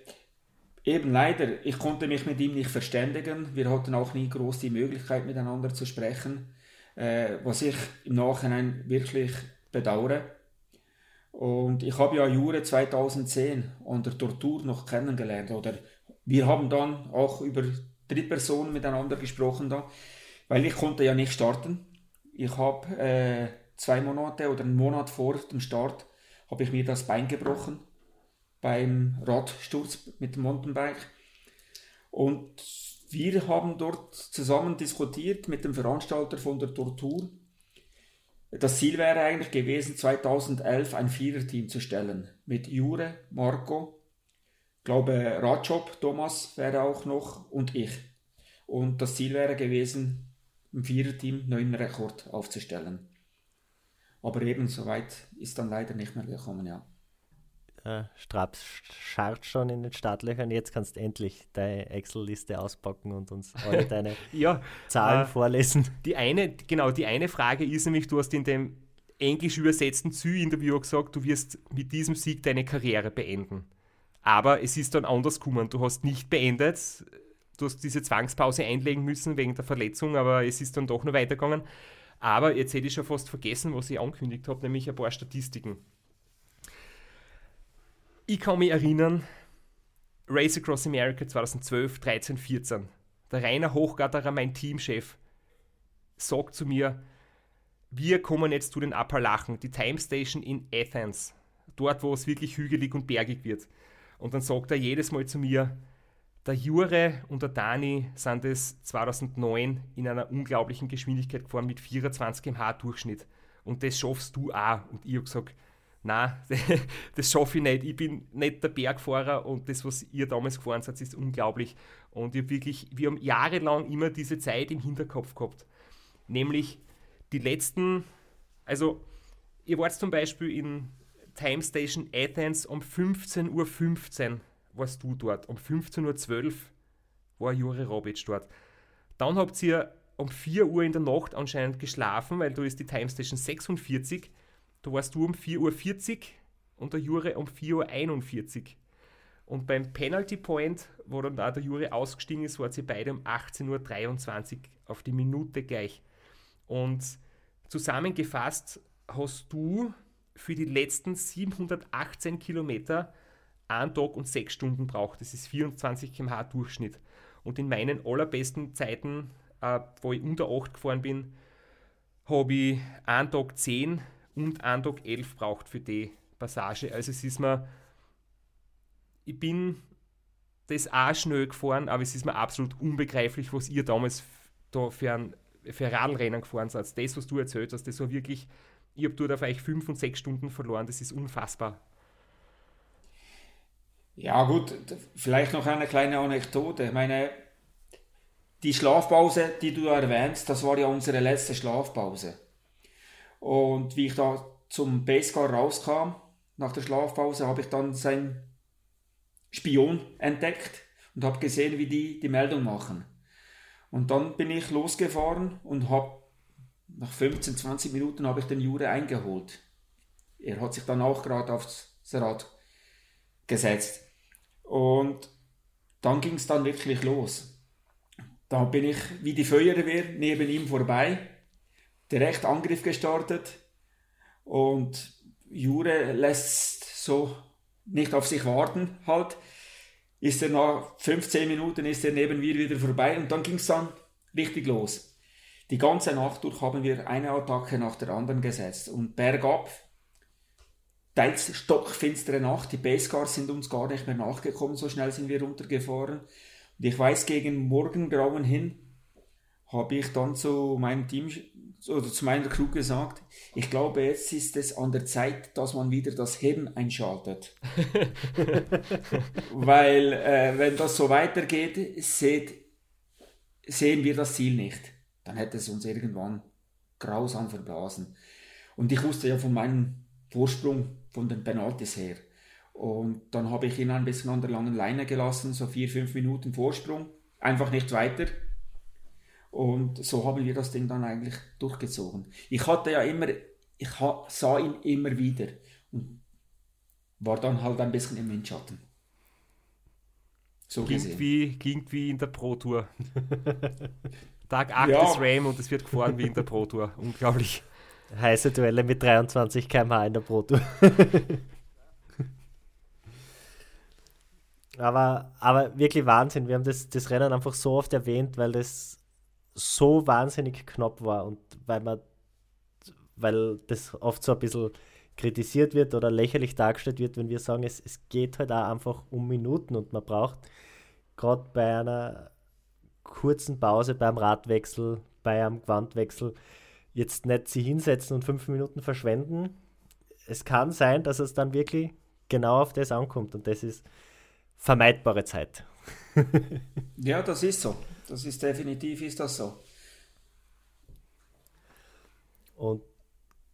eben leider, ich konnte mich mit ihm nicht verständigen. Wir hatten auch nie groß die Möglichkeit, miteinander zu sprechen, äh, was ich im Nachhinein wirklich bedauere. Und ich habe ja Jure 2010 unter Tortur noch kennengelernt oder wir haben dann auch über Drittpersonen miteinander gesprochen da, weil ich konnte ja nicht starten. Ich habe äh, zwei Monate oder einen Monat vor dem Start habe ich mir das Bein gebrochen beim Radsturz mit dem Mountainbike. Und wir haben dort zusammen diskutiert mit dem Veranstalter von der Tortur. Das Ziel wäre eigentlich gewesen, 2011 ein Viererteam zu stellen. Mit Jure, Marco, glaube Radjob, Thomas wäre auch noch und ich. Und das Ziel wäre gewesen, im Viererteam neuen Rekord aufzustellen. Aber eben soweit ist dann leider nicht mehr gekommen, ja. Äh, Straps scharrt schon in den Startlöchern. Jetzt kannst du endlich deine Excel-Liste auspacken und uns alle [LAUGHS] deine Ja, Zahlen äh, vorlesen. Die eine, genau, die eine Frage ist nämlich, du hast in dem englisch übersetzten Zü-Interview gesagt, du wirst mit diesem Sieg deine Karriere beenden. Aber es ist dann anders gekommen. Du hast nicht beendet. Du hast diese Zwangspause einlegen müssen wegen der Verletzung, aber es ist dann doch noch weitergegangen. Aber jetzt hätte ich schon fast vergessen, was ich angekündigt habe, nämlich ein paar Statistiken. Ich kann mich erinnern, Race Across America 2012, 13, 14. Der Rainer Hochgatterer, mein Teamchef, sagt zu mir, wir kommen jetzt zu den Appalachen, die Time Station in Athens, dort wo es wirklich hügelig und bergig wird. Und dann sagt er jedes Mal zu mir, der Jure und der Dani sind es 2009 in einer unglaublichen Geschwindigkeit gefahren mit 24 km/h Durchschnitt. Und das schaffst du auch. Und ich habe gesagt, nein, [LAUGHS] das schaffe ich nicht. Ich bin nicht der Bergfahrer und das, was ihr damals gefahren seid, ist unglaublich. Und ich wirklich, wir haben jahrelang immer diese Zeit im Hinterkopf gehabt. Nämlich die letzten, also ihr wart zum Beispiel in Time Station Athens um 15.15 Uhr warst du dort. Um 15.12 Uhr war Jure Robic dort. Dann habt ihr um 4 Uhr in der Nacht anscheinend geschlafen, weil du ist die Time Station 46. Da warst du um 4.40 Uhr und der Jure um 4.41 Uhr. Und beim Penalty Point, wo dann da der Jure ausgestiegen ist, waren sie beide um 18.23 Uhr auf die Minute gleich. Und zusammengefasst hast du für die letzten 718 Kilometer einen Tag und sechs Stunden braucht. Das ist 24 km/h Durchschnitt. Und in meinen allerbesten Zeiten, äh, wo ich unter 8 gefahren bin, habe ich einen Tag 10 und Tag 11 braucht für die Passage. Also es ist mir, ich bin das auch schnell gefahren, aber es ist mir absolut unbegreiflich, was ihr damals da für ein, für ein Radlrennen gefahren seid. Das, was du erzählt hast, das war wirklich, ich habe dort auf euch 5 und 6 Stunden verloren, das ist unfassbar. Ja, gut, vielleicht noch eine kleine Anekdote. Ich meine, die Schlafpause, die du erwähnst, das war ja unsere letzte Schlafpause. Und wie ich da zum Basecar rauskam, nach der Schlafpause, habe ich dann seinen Spion entdeckt und habe gesehen, wie die die Meldung machen. Und dann bin ich losgefahren und habe nach 15, 20 Minuten habe ich den Jure eingeholt. Er hat sich dann auch gerade aufs Rad gesetzt. Und dann ging es dann wirklich los. Da bin ich wie die Feuerwehr neben ihm vorbei, direkt Angriff gestartet und Jure lässt so nicht auf sich warten halt. Ist er nach 15 Minuten ist er neben mir wieder vorbei und dann ging es dann richtig los. Die ganze Nacht durch haben wir eine Attacke nach der anderen gesetzt und bergab teils stockfinstere Nacht. Die Basecars sind uns gar nicht mehr nachgekommen, so schnell sind wir runtergefahren. Und ich weiß, gegen Morgengrauen hin habe ich dann zu meinem Team oder zu meiner Crew gesagt, ich glaube, jetzt ist es an der Zeit, dass man wieder das Hirn einschaltet. [LAUGHS] Weil, äh, wenn das so weitergeht, seht, sehen wir das Ziel nicht. Dann hätte es uns irgendwann grausam verblasen. Und ich wusste ja von meinem Vorsprung von den Penalties her. Und dann habe ich ihn ein bisschen an der langen Leine gelassen, so vier, fünf Minuten Vorsprung, einfach nicht weiter. Und so haben wir das Ding dann eigentlich durchgezogen. Ich hatte ja immer, ich sah ihn immer wieder und war dann halt ein bisschen im Windschatten. So ging wie, ging wie in der Pro Tour. [LAUGHS] Tag 8 ja. ist Ram und es wird gefahren wie in der Pro Tour. Unglaublich. Heiße Duelle mit 23 km/h in der Pro Tour. [LAUGHS] Aber, aber wirklich Wahnsinn. Wir haben das, das Rennen einfach so oft erwähnt, weil das so wahnsinnig knapp war und weil man, weil das oft so ein bisschen kritisiert wird oder lächerlich dargestellt wird, wenn wir sagen, es, es geht halt auch einfach um Minuten und man braucht gerade bei einer kurzen Pause, beim Radwechsel, bei einem Gewandwechsel, jetzt nicht sie hinsetzen und fünf Minuten verschwenden. Es kann sein, dass es dann wirklich genau auf das ankommt und das ist vermeidbare Zeit. [LAUGHS] ja, das ist so. Das ist definitiv ist das so. Und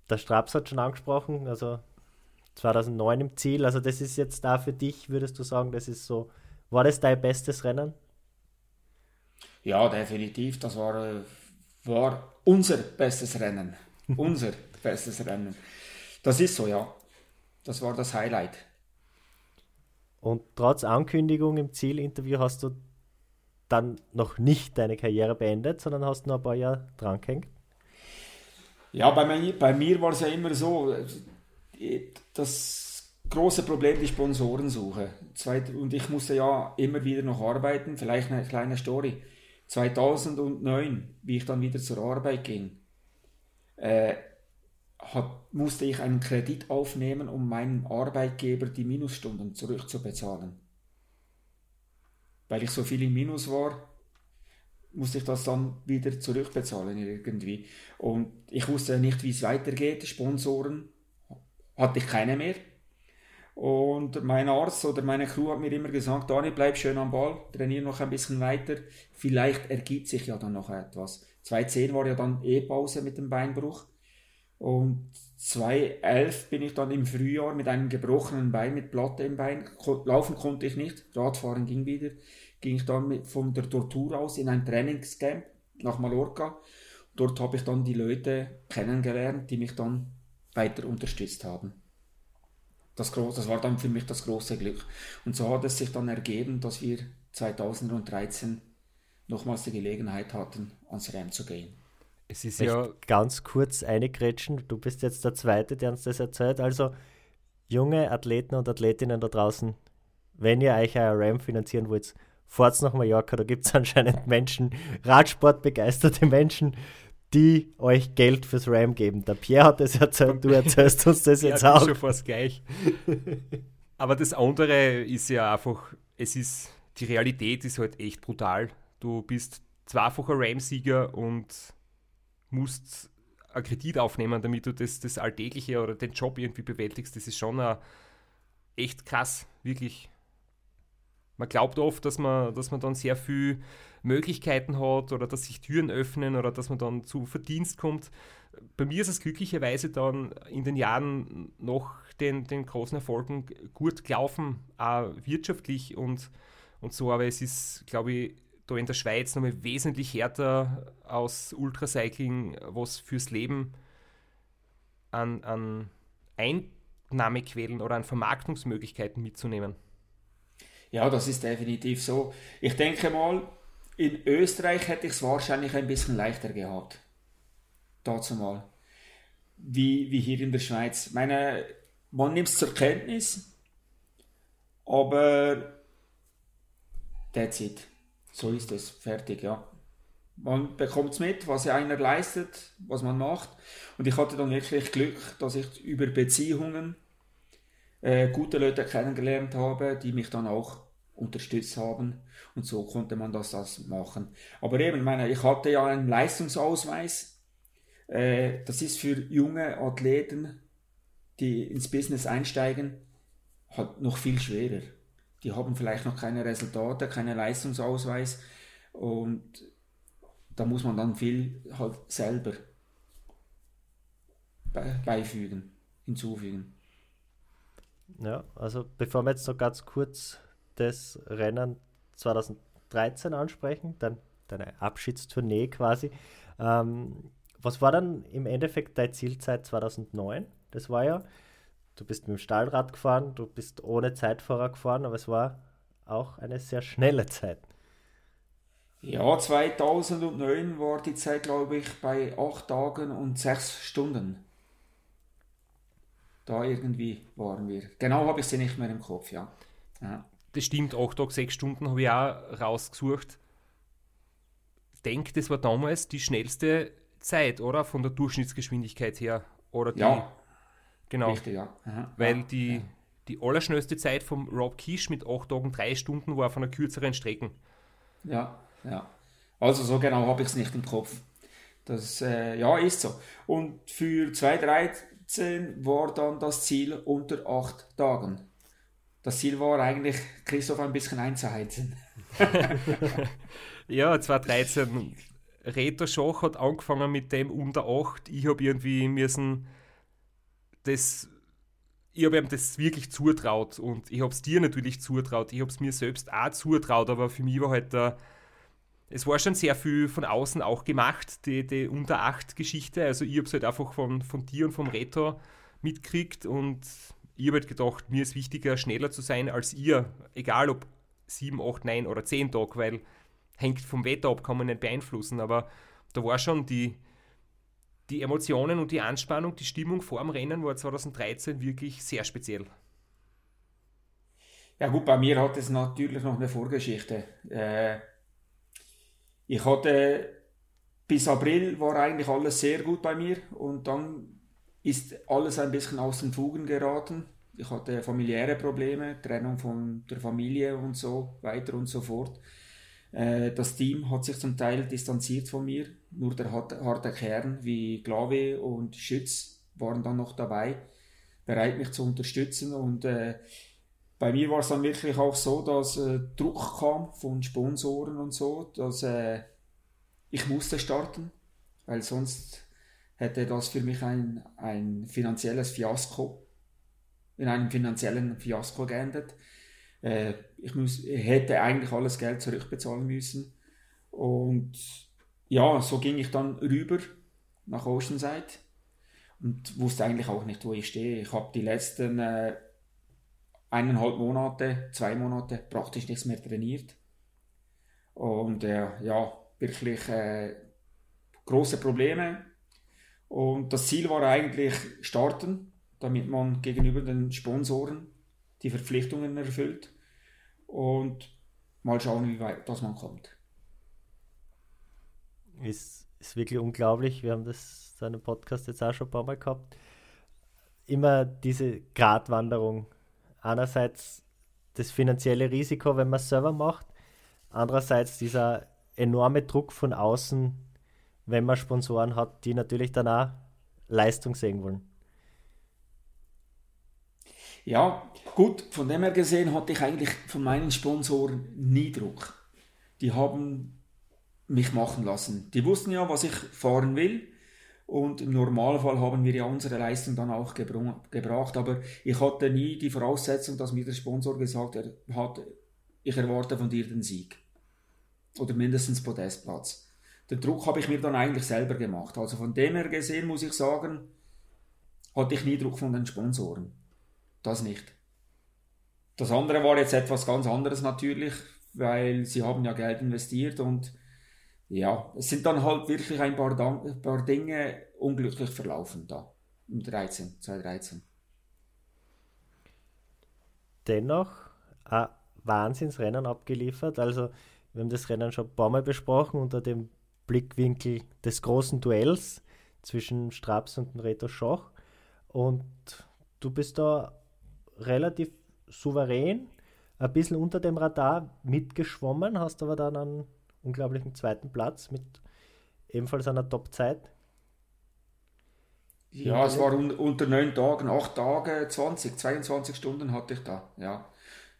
der Straps hat schon angesprochen, also 2009 im Ziel. Also das ist jetzt da für dich, würdest du sagen, das ist so, war das dein bestes Rennen? Ja, definitiv. Das war, äh, war unser bestes Rennen. [LAUGHS] unser bestes Rennen. Das ist so, ja. Das war das Highlight. Und trotz Ankündigung im Zielinterview hast du dann noch nicht deine Karriere beendet, sondern hast noch ein paar Jahre dran gehängt. Ja, bei mir, bei mir war es ja immer so, das große Problem die Sponsorensuche. Und ich musste ja immer wieder noch arbeiten, vielleicht eine kleine Story. 2009, wie ich dann wieder zur Arbeit ging, äh, hat, musste ich einen Kredit aufnehmen, um meinem Arbeitgeber die Minusstunden zurückzubezahlen. Weil ich so viel im Minus war, musste ich das dann wieder zurückbezahlen irgendwie. Und ich wusste nicht, wie es weitergeht. Sponsoren hatte ich keine mehr. Und mein Arzt oder meine Crew hat mir immer gesagt, Dani, bleib schön am Ball, trainiere noch ein bisschen weiter. Vielleicht ergibt sich ja dann noch etwas. 2010 war ja dann eh Pause mit dem Beinbruch. Und 2011 bin ich dann im Frühjahr mit einem gebrochenen Bein, mit Platte im Bein. Laufen konnte ich nicht, Radfahren ging wieder. Ging ich dann mit, von der Tortur aus in ein Trainingscamp nach Mallorca. Dort habe ich dann die Leute kennengelernt, die mich dann weiter unterstützt haben. Das, das war dann für mich das große Glück. Und so hat es sich dann ergeben, dass wir 2013 nochmals die Gelegenheit hatten, ans Rennen zu gehen. Es ist ja ganz kurz eingrätschen. Du bist jetzt der Zweite, der uns das erzählt. Also, junge Athleten und Athletinnen da draußen, wenn ihr euch ein RAM finanzieren wollt, fahrt nach Mallorca. Da gibt es [LAUGHS] anscheinend Menschen, Radsportbegeisterte Menschen, die euch Geld fürs RAM geben. Der Pierre hat das erzählt, du erzählst uns das [LAUGHS] jetzt ja, auch. schon fast gleich. Aber das andere ist ja einfach, es ist, die Realität ist halt echt brutal. Du bist zweifacher RAM-Sieger und musst einen Kredit aufnehmen, damit du das, das Alltägliche oder den Job irgendwie bewältigst, das ist schon echt krass, wirklich. Man glaubt oft, dass man, dass man dann sehr viel Möglichkeiten hat oder dass sich Türen öffnen oder dass man dann zu Verdienst kommt. Bei mir ist es glücklicherweise dann in den Jahren nach den, den großen Erfolgen gut gelaufen, auch wirtschaftlich und, und so, aber es ist, glaube ich, da in der Schweiz nochmal wesentlich härter aus Ultracycling was fürs Leben an, an Einnahmequellen oder an Vermarktungsmöglichkeiten mitzunehmen. Ja, das ist definitiv so. Ich denke mal, in Österreich hätte ich es wahrscheinlich ein bisschen leichter gehabt. Dazu mal. Wie, wie hier in der Schweiz. Meine, man nimmt es zur Kenntnis, aber that's it. So ist es, fertig, ja. Man bekommt es mit, was einer leistet, was man macht. Und ich hatte dann wirklich Glück, dass ich über Beziehungen äh, gute Leute kennengelernt habe, die mich dann auch unterstützt haben. Und so konnte man das, das machen. Aber eben, meine, ich hatte ja einen Leistungsausweis. Äh, das ist für junge Athleten, die ins Business einsteigen, halt noch viel schwerer die haben vielleicht noch keine Resultate, keinen Leistungsausweis und da muss man dann viel halt selber beifügen, hinzufügen. Ja, also bevor wir jetzt noch ganz kurz das Rennen 2013 ansprechen, dann deine Abschiedstournee quasi. Ähm, was war dann im Endeffekt deine Zielzeit 2009? Das war ja du bist mit dem Stahlrad gefahren, du bist ohne Zeitfahrer gefahren, aber es war auch eine sehr schnelle Zeit. Ja, 2009 war die Zeit, glaube ich, bei 8 Tagen und 6 Stunden. Da irgendwie waren wir. Genau habe ich sie nicht mehr im Kopf, ja. ja. das stimmt, 8 Tage, 6 Stunden habe ich auch rausgesucht. Ich denke, das war damals die schnellste Zeit, oder? Von der Durchschnittsgeschwindigkeit her. Oder die, Ja, genau. richtig, ja. Aha, Weil die, ja. die allerschnellste Zeit vom Rob Kish mit 8 Tagen 3 Stunden war von einer kürzeren Strecken. Ja, ja. Also so genau habe ich es nicht im Kopf. Das, äh, ja, ist so. Und für 2013 war dann das Ziel unter 8 Tagen. Das Ziel war eigentlich, Christoph ein bisschen einzuheizen. [LAUGHS] Ja, 2013. Reto Schach hat angefangen mit dem unter 8. Ich habe irgendwie müssen das. Ich habe ihm das wirklich zutraut und ich habe es dir natürlich zutraut. Ich habe es mir selbst auch zutraut, aber für mich war halt der. Es war schon sehr viel von außen auch gemacht, die, die unter 8 Geschichte. Also ich habe es halt einfach von, von dir und vom Reto mitkriegt und ich habe halt gedacht, mir ist wichtiger, schneller zu sein als ihr. Egal ob 7, 8, 9 oder 10 Tage, weil hängt vom Wetter ab, kann man nicht beeinflussen, aber da war schon die, die Emotionen und die Anspannung, die Stimmung vor dem Rennen war 2013 wirklich sehr speziell. Ja gut, bei mir hat es natürlich noch eine Vorgeschichte. Äh, ich hatte bis April war eigentlich alles sehr gut bei mir und dann ist alles ein bisschen aus den Fugen geraten. Ich hatte familiäre Probleme, Trennung von der Familie und so weiter und so fort. Äh, das Team hat sich zum Teil distanziert von mir, nur der harte, Kern wie Glave und Schütz waren dann noch dabei, bereit mich zu unterstützen und äh, bei mir war es dann wirklich auch so, dass äh, Druck kam von Sponsoren und so, dass äh, ich musste starten, weil sonst hätte das für mich ein, ein finanzielles Fiasko, in einem finanziellen Fiasko geendet. Äh, ich muss, hätte eigentlich alles Geld zurückbezahlen müssen. Und ja, so ging ich dann rüber nach Oceanside und wusste eigentlich auch nicht, wo ich stehe. Ich habe die letzten äh, eineinhalb Monate, zwei Monate praktisch nichts mehr trainiert. Und äh, ja, wirklich äh, große Probleme. Und das Ziel war eigentlich starten, damit man gegenüber den Sponsoren die Verpflichtungen erfüllt und mal schauen, wie weit das man kommt. Ist, ist wirklich unglaublich. Wir haben das so einen Podcast jetzt auch schon ein paar Mal gehabt. Immer diese Gratwanderung. Einerseits das finanzielle Risiko, wenn man es selber macht. Andererseits dieser enorme Druck von außen, wenn man Sponsoren hat, die natürlich dann auch Leistung sehen wollen. Ja, gut, von dem her gesehen hatte ich eigentlich von meinen Sponsoren nie Druck. Die haben mich machen lassen. Die wussten ja, was ich fahren will. Und im Normalfall haben wir ja unsere Leistung dann auch gebr- gebracht. Aber ich hatte nie die Voraussetzung, dass mir der Sponsor gesagt hat, ich erwarte von dir den Sieg. Oder mindestens Podestplatz. Den Druck habe ich mir dann eigentlich selber gemacht. Also von dem her gesehen muss ich sagen, hatte ich nie Druck von den Sponsoren. Das nicht. Das andere war jetzt etwas ganz anderes natürlich, weil sie haben ja Geld investiert und ja, es sind dann halt wirklich ein paar, ein paar Dinge unglücklich verlaufen da. Im 13, 2013. dennoch ein Wahnsinnsrennen abgeliefert. Also wir haben das Rennen schon ein paar Mal besprochen unter dem Blickwinkel des großen Duells zwischen Straps und Reto Schoch. Und du bist da relativ souverän, ein bisschen unter dem Radar mitgeschwommen, hast aber dann einen unglaublichen zweiten Platz mit ebenfalls einer Top-Zeit. Ja, es war un unter 9 Tagen, 8 Tage, 20, 22 Stunden hatte ich da. Ja.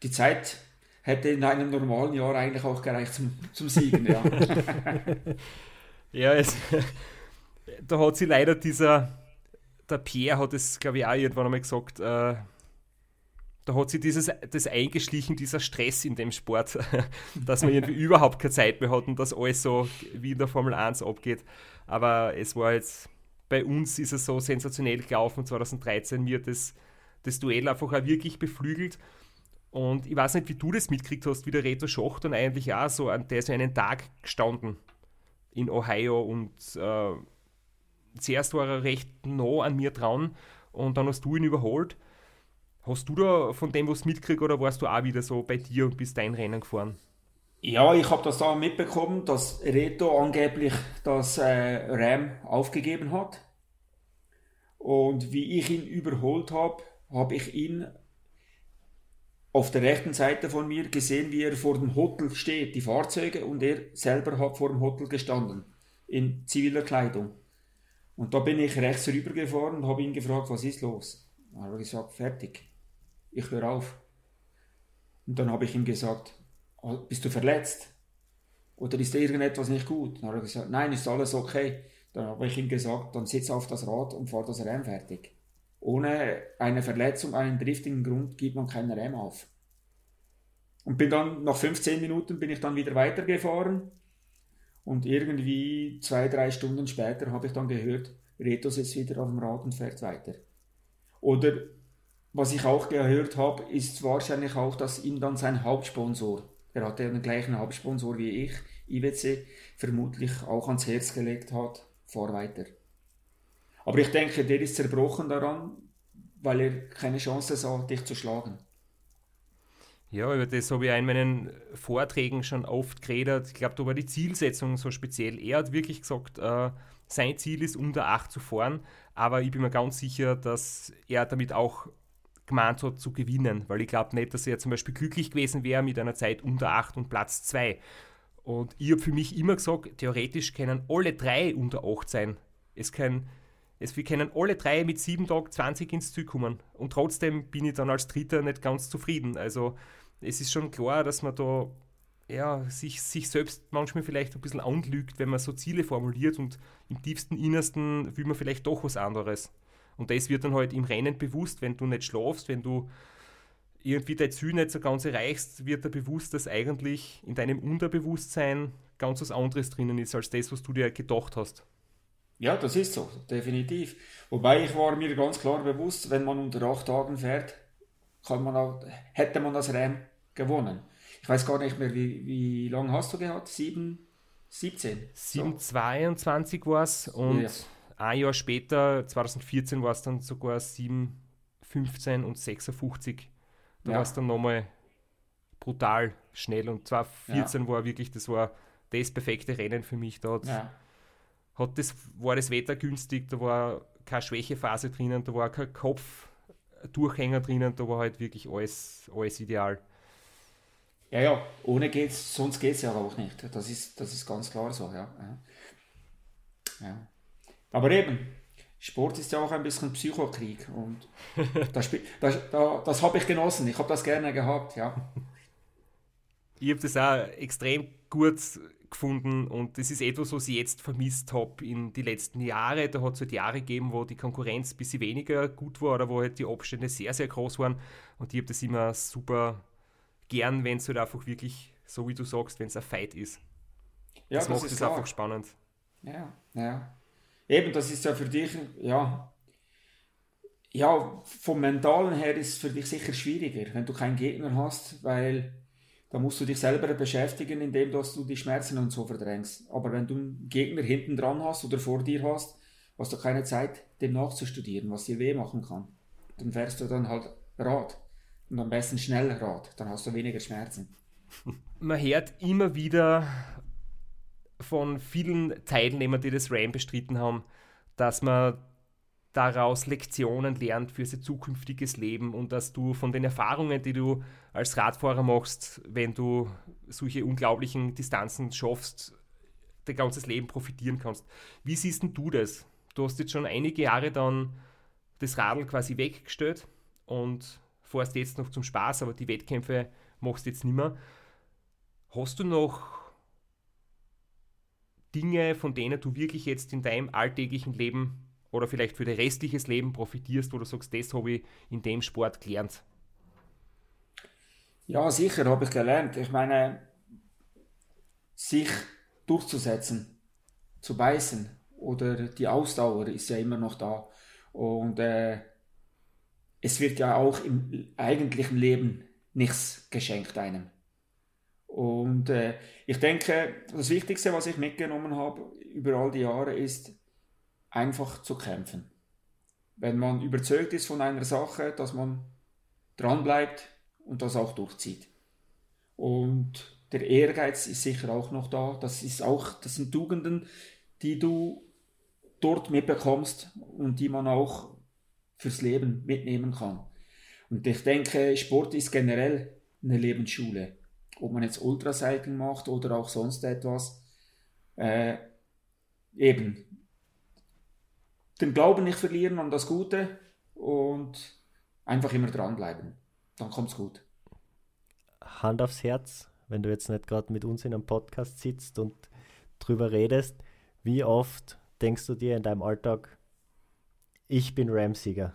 Die Zeit hätte in einem normalen Jahr eigentlich auch gereicht zum, zum Siegen. Ja. [LAUGHS] Ja, es, da hat sie leider dieser, der Pierre hat es, glaube ich, auch irgendwann einmal gesagt, äh, da hat sie dieses, das eingeschlichen, dieser Stress in dem Sport, [LAUGHS] dass man irgendwie überhaupt keine Zeit mehr hat und dass alles so wie in der Formel 1 abgeht. Aber es war jetzt, bei uns ist es so sensationell gelaufen, 2013, mir das, das Duell einfach auch wirklich beflügelt. Und ich weiß nicht, wie du das mitgekriegt hast, wie der Reto Schoch dann eigentlich auch so, an der ja einen Tag gestanden in Ohio und äh, zuerst war er recht nah an mir dran und dann hast du ihn überholt. Hast du da von dem was mitgekriegt oder warst du auch wieder so bei dir und bist dein Rennen gefahren? Ja, ich habe das da mitbekommen, dass Reto angeblich das äh, Ram aufgegeben hat. Und wie ich ihn überholt habe, habe ich ihn auf der rechten Seite von mir gesehen, wie er vor dem Hotel steht, die Fahrzeuge, und er selber hat vor dem Hotel gestanden, in ziviler Kleidung. Und da bin ich rechts rübergefahren und habe ihn gefragt, was ist los? Habe ich gesagt, fertig, ich höre auf. Und dann habe ich ihm gesagt, "Ah, bist du verletzt? Oder ist irgendetwas nicht gut? Dann hat er gesagt, nein, ist alles okay. Dann habe ich ihm gesagt, dann sitz auf das Rad und fahr das Rennen fertig. Ohne eine Verletzung, einen driftigen Grund gibt man keinen Rennen auf. Und bin dann, nach 15 Minuten bin ich dann wieder weitergefahren. Und irgendwie zwei, drei Stunden später habe ich dann gehört, Reto sitzt wieder auf dem Rad und fährt weiter. Oder was ich auch gehört habe, ist wahrscheinlich auch, dass ihm dann sein Hauptsponsor, er hatte ja den gleichen Hauptsponsor wie ich, IWC, vermutlich auch ans Herz gelegt hat, fahr weiter. Aber ich denke, der ist zerbrochen daran, weil er keine Chance sah, dich zu schlagen. Ja, über das habe ich in meinen Vorträgen schon oft geredet. Ich glaube, da war die Zielsetzung so speziell. Er hat wirklich gesagt, äh, sein Ziel ist, unter 8 zu fahren, aber ich bin mir ganz sicher, dass er damit auch gemeint hat, zu gewinnen, weil ich glaube nicht, dass er zum Beispiel glücklich gewesen wäre mit einer Zeit unter 8 und Platz 2. Und ich habe für mich immer gesagt, theoretisch können alle drei unter 8 sein. Es kann, es, wir können alle drei mit 7 Tagen 20 ins Ziel kommen. Und trotzdem bin ich dann als Dritter nicht ganz zufrieden. Also es ist schon klar, dass man da ja, sich, sich selbst manchmal vielleicht ein bisschen anlügt, wenn man so Ziele formuliert und im tiefsten Innersten will man vielleicht doch was anderes. Und das wird dann halt im Rennen bewusst, wenn du nicht schlafst, wenn du irgendwie dein Ziel nicht so ganz erreichst, wird dir bewusst, dass eigentlich in deinem Unterbewusstsein ganz was anderes drinnen ist, als das, was du dir gedacht hast. Ja, das ist so, definitiv. Wobei ich war mir ganz klar bewusst, wenn man unter acht Tagen fährt, kann man auch, hätte man das Rennen gewonnen. Ich weiß gar nicht mehr, wie, wie lange hast du gehabt? Sieben, 17? 7,22 war es und Ja. Ein Jahr später, 2014, war es dann sogar 7,15 und 56. Da Ja. war es dann nochmal brutal schnell und 2014 war wirklich, das war das perfekte Rennen für mich. Da Ja. hat das, war das Wetter günstig, da war keine Schwächephase drinnen, da war kein Kopfdurchhänger drinnen, da war halt wirklich alles, alles ideal. Ja, ja, ohne geht's, sonst geht es ja auch nicht. Das ist, das ist ganz klar so, ja. ja. Aber eben, Sport ist ja auch ein bisschen Psychokrieg und [LAUGHS] das, das, da- das habe ich genossen, ich habe das gerne gehabt, ja. Ich habe das auch extrem gut gefunden und das ist etwas, was ich jetzt vermisst habe in die letzten Jahre. Da hat es halt Jahre gegeben, wo die Konkurrenz ein bisschen weniger gut war oder wo halt die Abstände sehr, sehr groß waren und ich habe das immer super gern, wenn es halt einfach wirklich, so wie du sagst, wenn es ein Fight ist. Ja, das, macht es einfach spannend. Ja, ja. Eben, das ist ja für dich, ja, ja, vom Mentalen her ist es für dich sicher schwieriger, wenn du keinen Gegner hast, weil da musst du dich selber beschäftigen, indem dass du die Schmerzen und so verdrängst. Aber wenn du einen Gegner hinten dran hast oder vor dir hast, hast du keine Zeit, dem nachzustudieren, was dir weh machen kann. Dann fährst du dann halt Rad. Und am besten schnell Rad, dann hast du weniger Schmerzen. Man hört immer wieder von vielen Teilnehmern, die das RAM bestritten haben, dass man daraus Lektionen lernt für sein zukünftiges Leben und dass du von den Erfahrungen, die du als Radfahrer machst, wenn du solche unglaublichen Distanzen schaffst, dein ganzes Leben profitieren kannst. Wie siehst denn du das? Du hast jetzt schon einige Jahre dann das Radl quasi weggestellt und fährst jetzt noch zum Spaß, aber die Wettkämpfe machst du jetzt nicht mehr. Hast du noch Dinge, von denen du wirklich jetzt in deinem alltäglichen Leben oder vielleicht für dein restliches Leben profitierst, wo du sagst, das habe ich in dem Sport gelernt? Ja, sicher habe ich gelernt. Ich meine, sich durchzusetzen, zu beißen oder die Ausdauer ist ja immer noch da. Und äh, es wird ja auch im eigentlichen Leben nichts geschenkt einem. Und äh, ich denke, das Wichtigste, was ich mitgenommen habe über all die Jahre, ist einfach zu kämpfen. Wenn man überzeugt ist von einer Sache, dass man dranbleibt und das auch durchzieht. Und der Ehrgeiz ist sicher auch noch da. Das ist auch, das sind Tugenden, die du dort mitbekommst und die man auch fürs Leben mitnehmen kann. Und ich denke, Sport ist generell eine Lebensschule. Ob man jetzt Ultracycling macht oder auch sonst etwas. Äh, eben, den Glauben nicht verlieren an das Gute und einfach immer dranbleiben. Dann kommt's gut. Hand aufs Herz, wenn du jetzt nicht gerade mit uns in einem Podcast sitzt und drüber redest, wie oft denkst du dir in deinem Alltag, ich bin Ramsieger?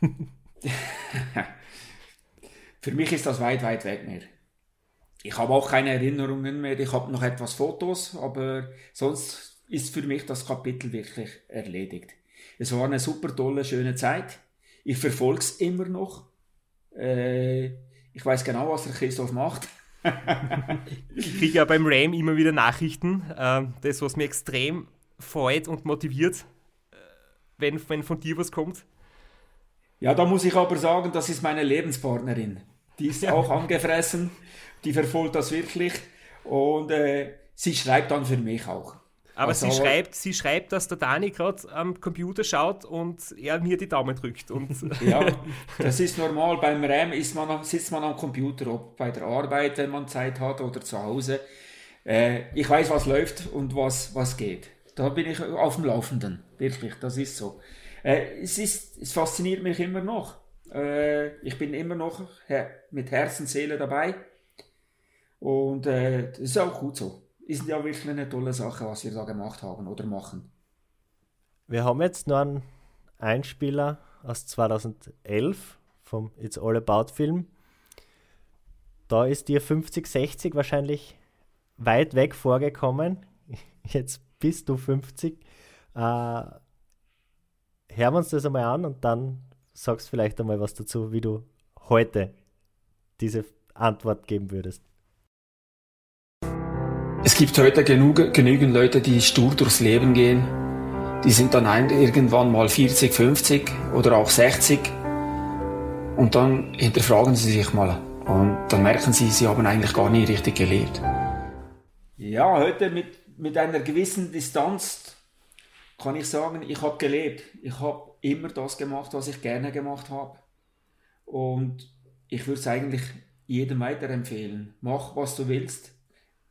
[LAUGHS] Für mich ist das weit, weit weg mehr. Ich habe auch keine Erinnerungen mehr. Ich habe noch etwas Fotos, aber sonst ist für mich das Kapitel wirklich erledigt. Es war eine super tolle, schöne Zeit. Ich verfolge es immer noch. Äh, ich weiß genau, was der Christoph macht. [LAUGHS] ich kriege ja beim Ram immer wieder Nachrichten. Äh, das, was mir extrem freut und motiviert, äh, wenn, wenn von dir was kommt. Ja, da muss ich aber sagen, das ist meine Lebenspartnerin. Die ist [LAUGHS] ja. auch angefressen, die verfolgt das wirklich und äh, sie schreibt dann für mich auch. Aber also, sie, schreibt, sie schreibt, dass der Dani gerade am Computer schaut und er mir die Daumen drückt. Und [LAUGHS] ja, das ist normal. Beim RAM ist man, sitzt man am Computer, ob bei der Arbeit, wenn man Zeit hat, oder zu Hause. Äh, ich weiß, was läuft und was, was geht. Da bin ich auf dem Laufenden. Wirklich, das ist so. Äh, es, ist, es fasziniert mich immer noch. Äh, ich bin immer noch mit Herz und Seele dabei. Und äh, das ist auch gut so ist ja wirklich eine tolle Sache, was wir da gemacht haben oder machen. Wir haben jetzt noch einen Einspieler aus 2011 vom It's All About Film. Da ist dir 50, 60 wahrscheinlich weit weg vorgekommen. [LAUGHS] Jetzt bist du 50. Äh, hören wir uns das einmal an und dann sagst vielleicht einmal was dazu, wie du heute diese Antwort geben würdest. Es gibt heute genug, genügend Leute, die stur durchs Leben gehen. Die sind dann ein, irgendwann mal 40, 50 oder auch 60. Und dann hinterfragen sie sich mal. Und dann merken sie, sie haben eigentlich gar nie richtig gelebt. Ja, heute mit, mit einer gewissen Distanz kann ich sagen, ich habe gelebt. Ich habe immer das gemacht, was ich gerne gemacht habe. Und ich würde es eigentlich jedem weiterempfehlen. Mach, was du willst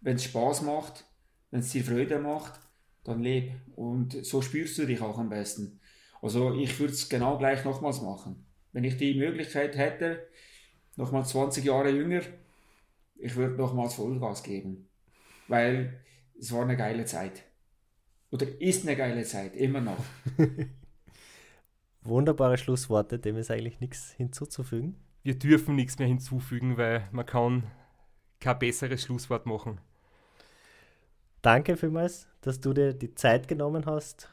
wenn es Spaß macht, wenn es dir Freude macht, dann leb. Und so spürst du dich auch am besten. Also ich würde es genau gleich nochmals machen. Wenn ich die Möglichkeit hätte, nochmal 20 Jahre jünger, ich würde nochmals Vollgas geben. Weil es war eine geile Zeit. Oder ist eine geile Zeit, immer noch. [LAUGHS] Wunderbare Schlussworte, dem ist eigentlich nichts hinzuzufügen. Wir dürfen nichts mehr hinzufügen, weil man kann kein besseres Schlusswort machen danke vielmals, dass du dir die Zeit genommen hast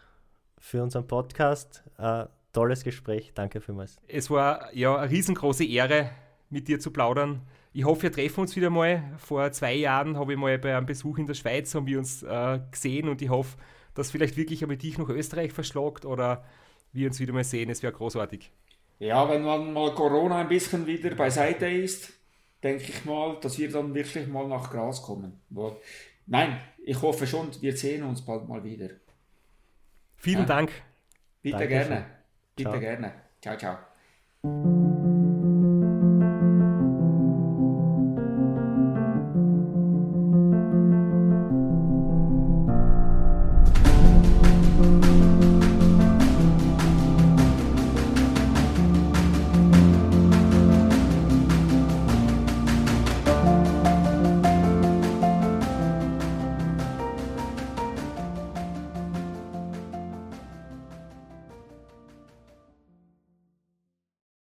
für unseren Podcast. Äh, tolles Gespräch. Danke vielmals. Es war ja eine riesengroße Ehre, mit dir zu plaudern. Ich hoffe, wir treffen uns wieder mal. Vor zwei Jahren habe ich mal bei einem Besuch in der Schweiz haben wir uns äh, gesehen und ich hoffe, dass vielleicht wirklich einmal dich nach Österreich verschlagt oder wir uns wieder mal sehen. Es wäre großartig. Ja, wenn man mal Corona ein bisschen wieder beiseite ist, denke ich mal, dass wir dann wirklich mal nach Gras kommen. Nein, ich hoffe schon, wir sehen uns bald mal wieder. Vielen ja? Dank. Bitte Dankeschön. gerne. Bitte ciao. gerne. Ciao, ciao.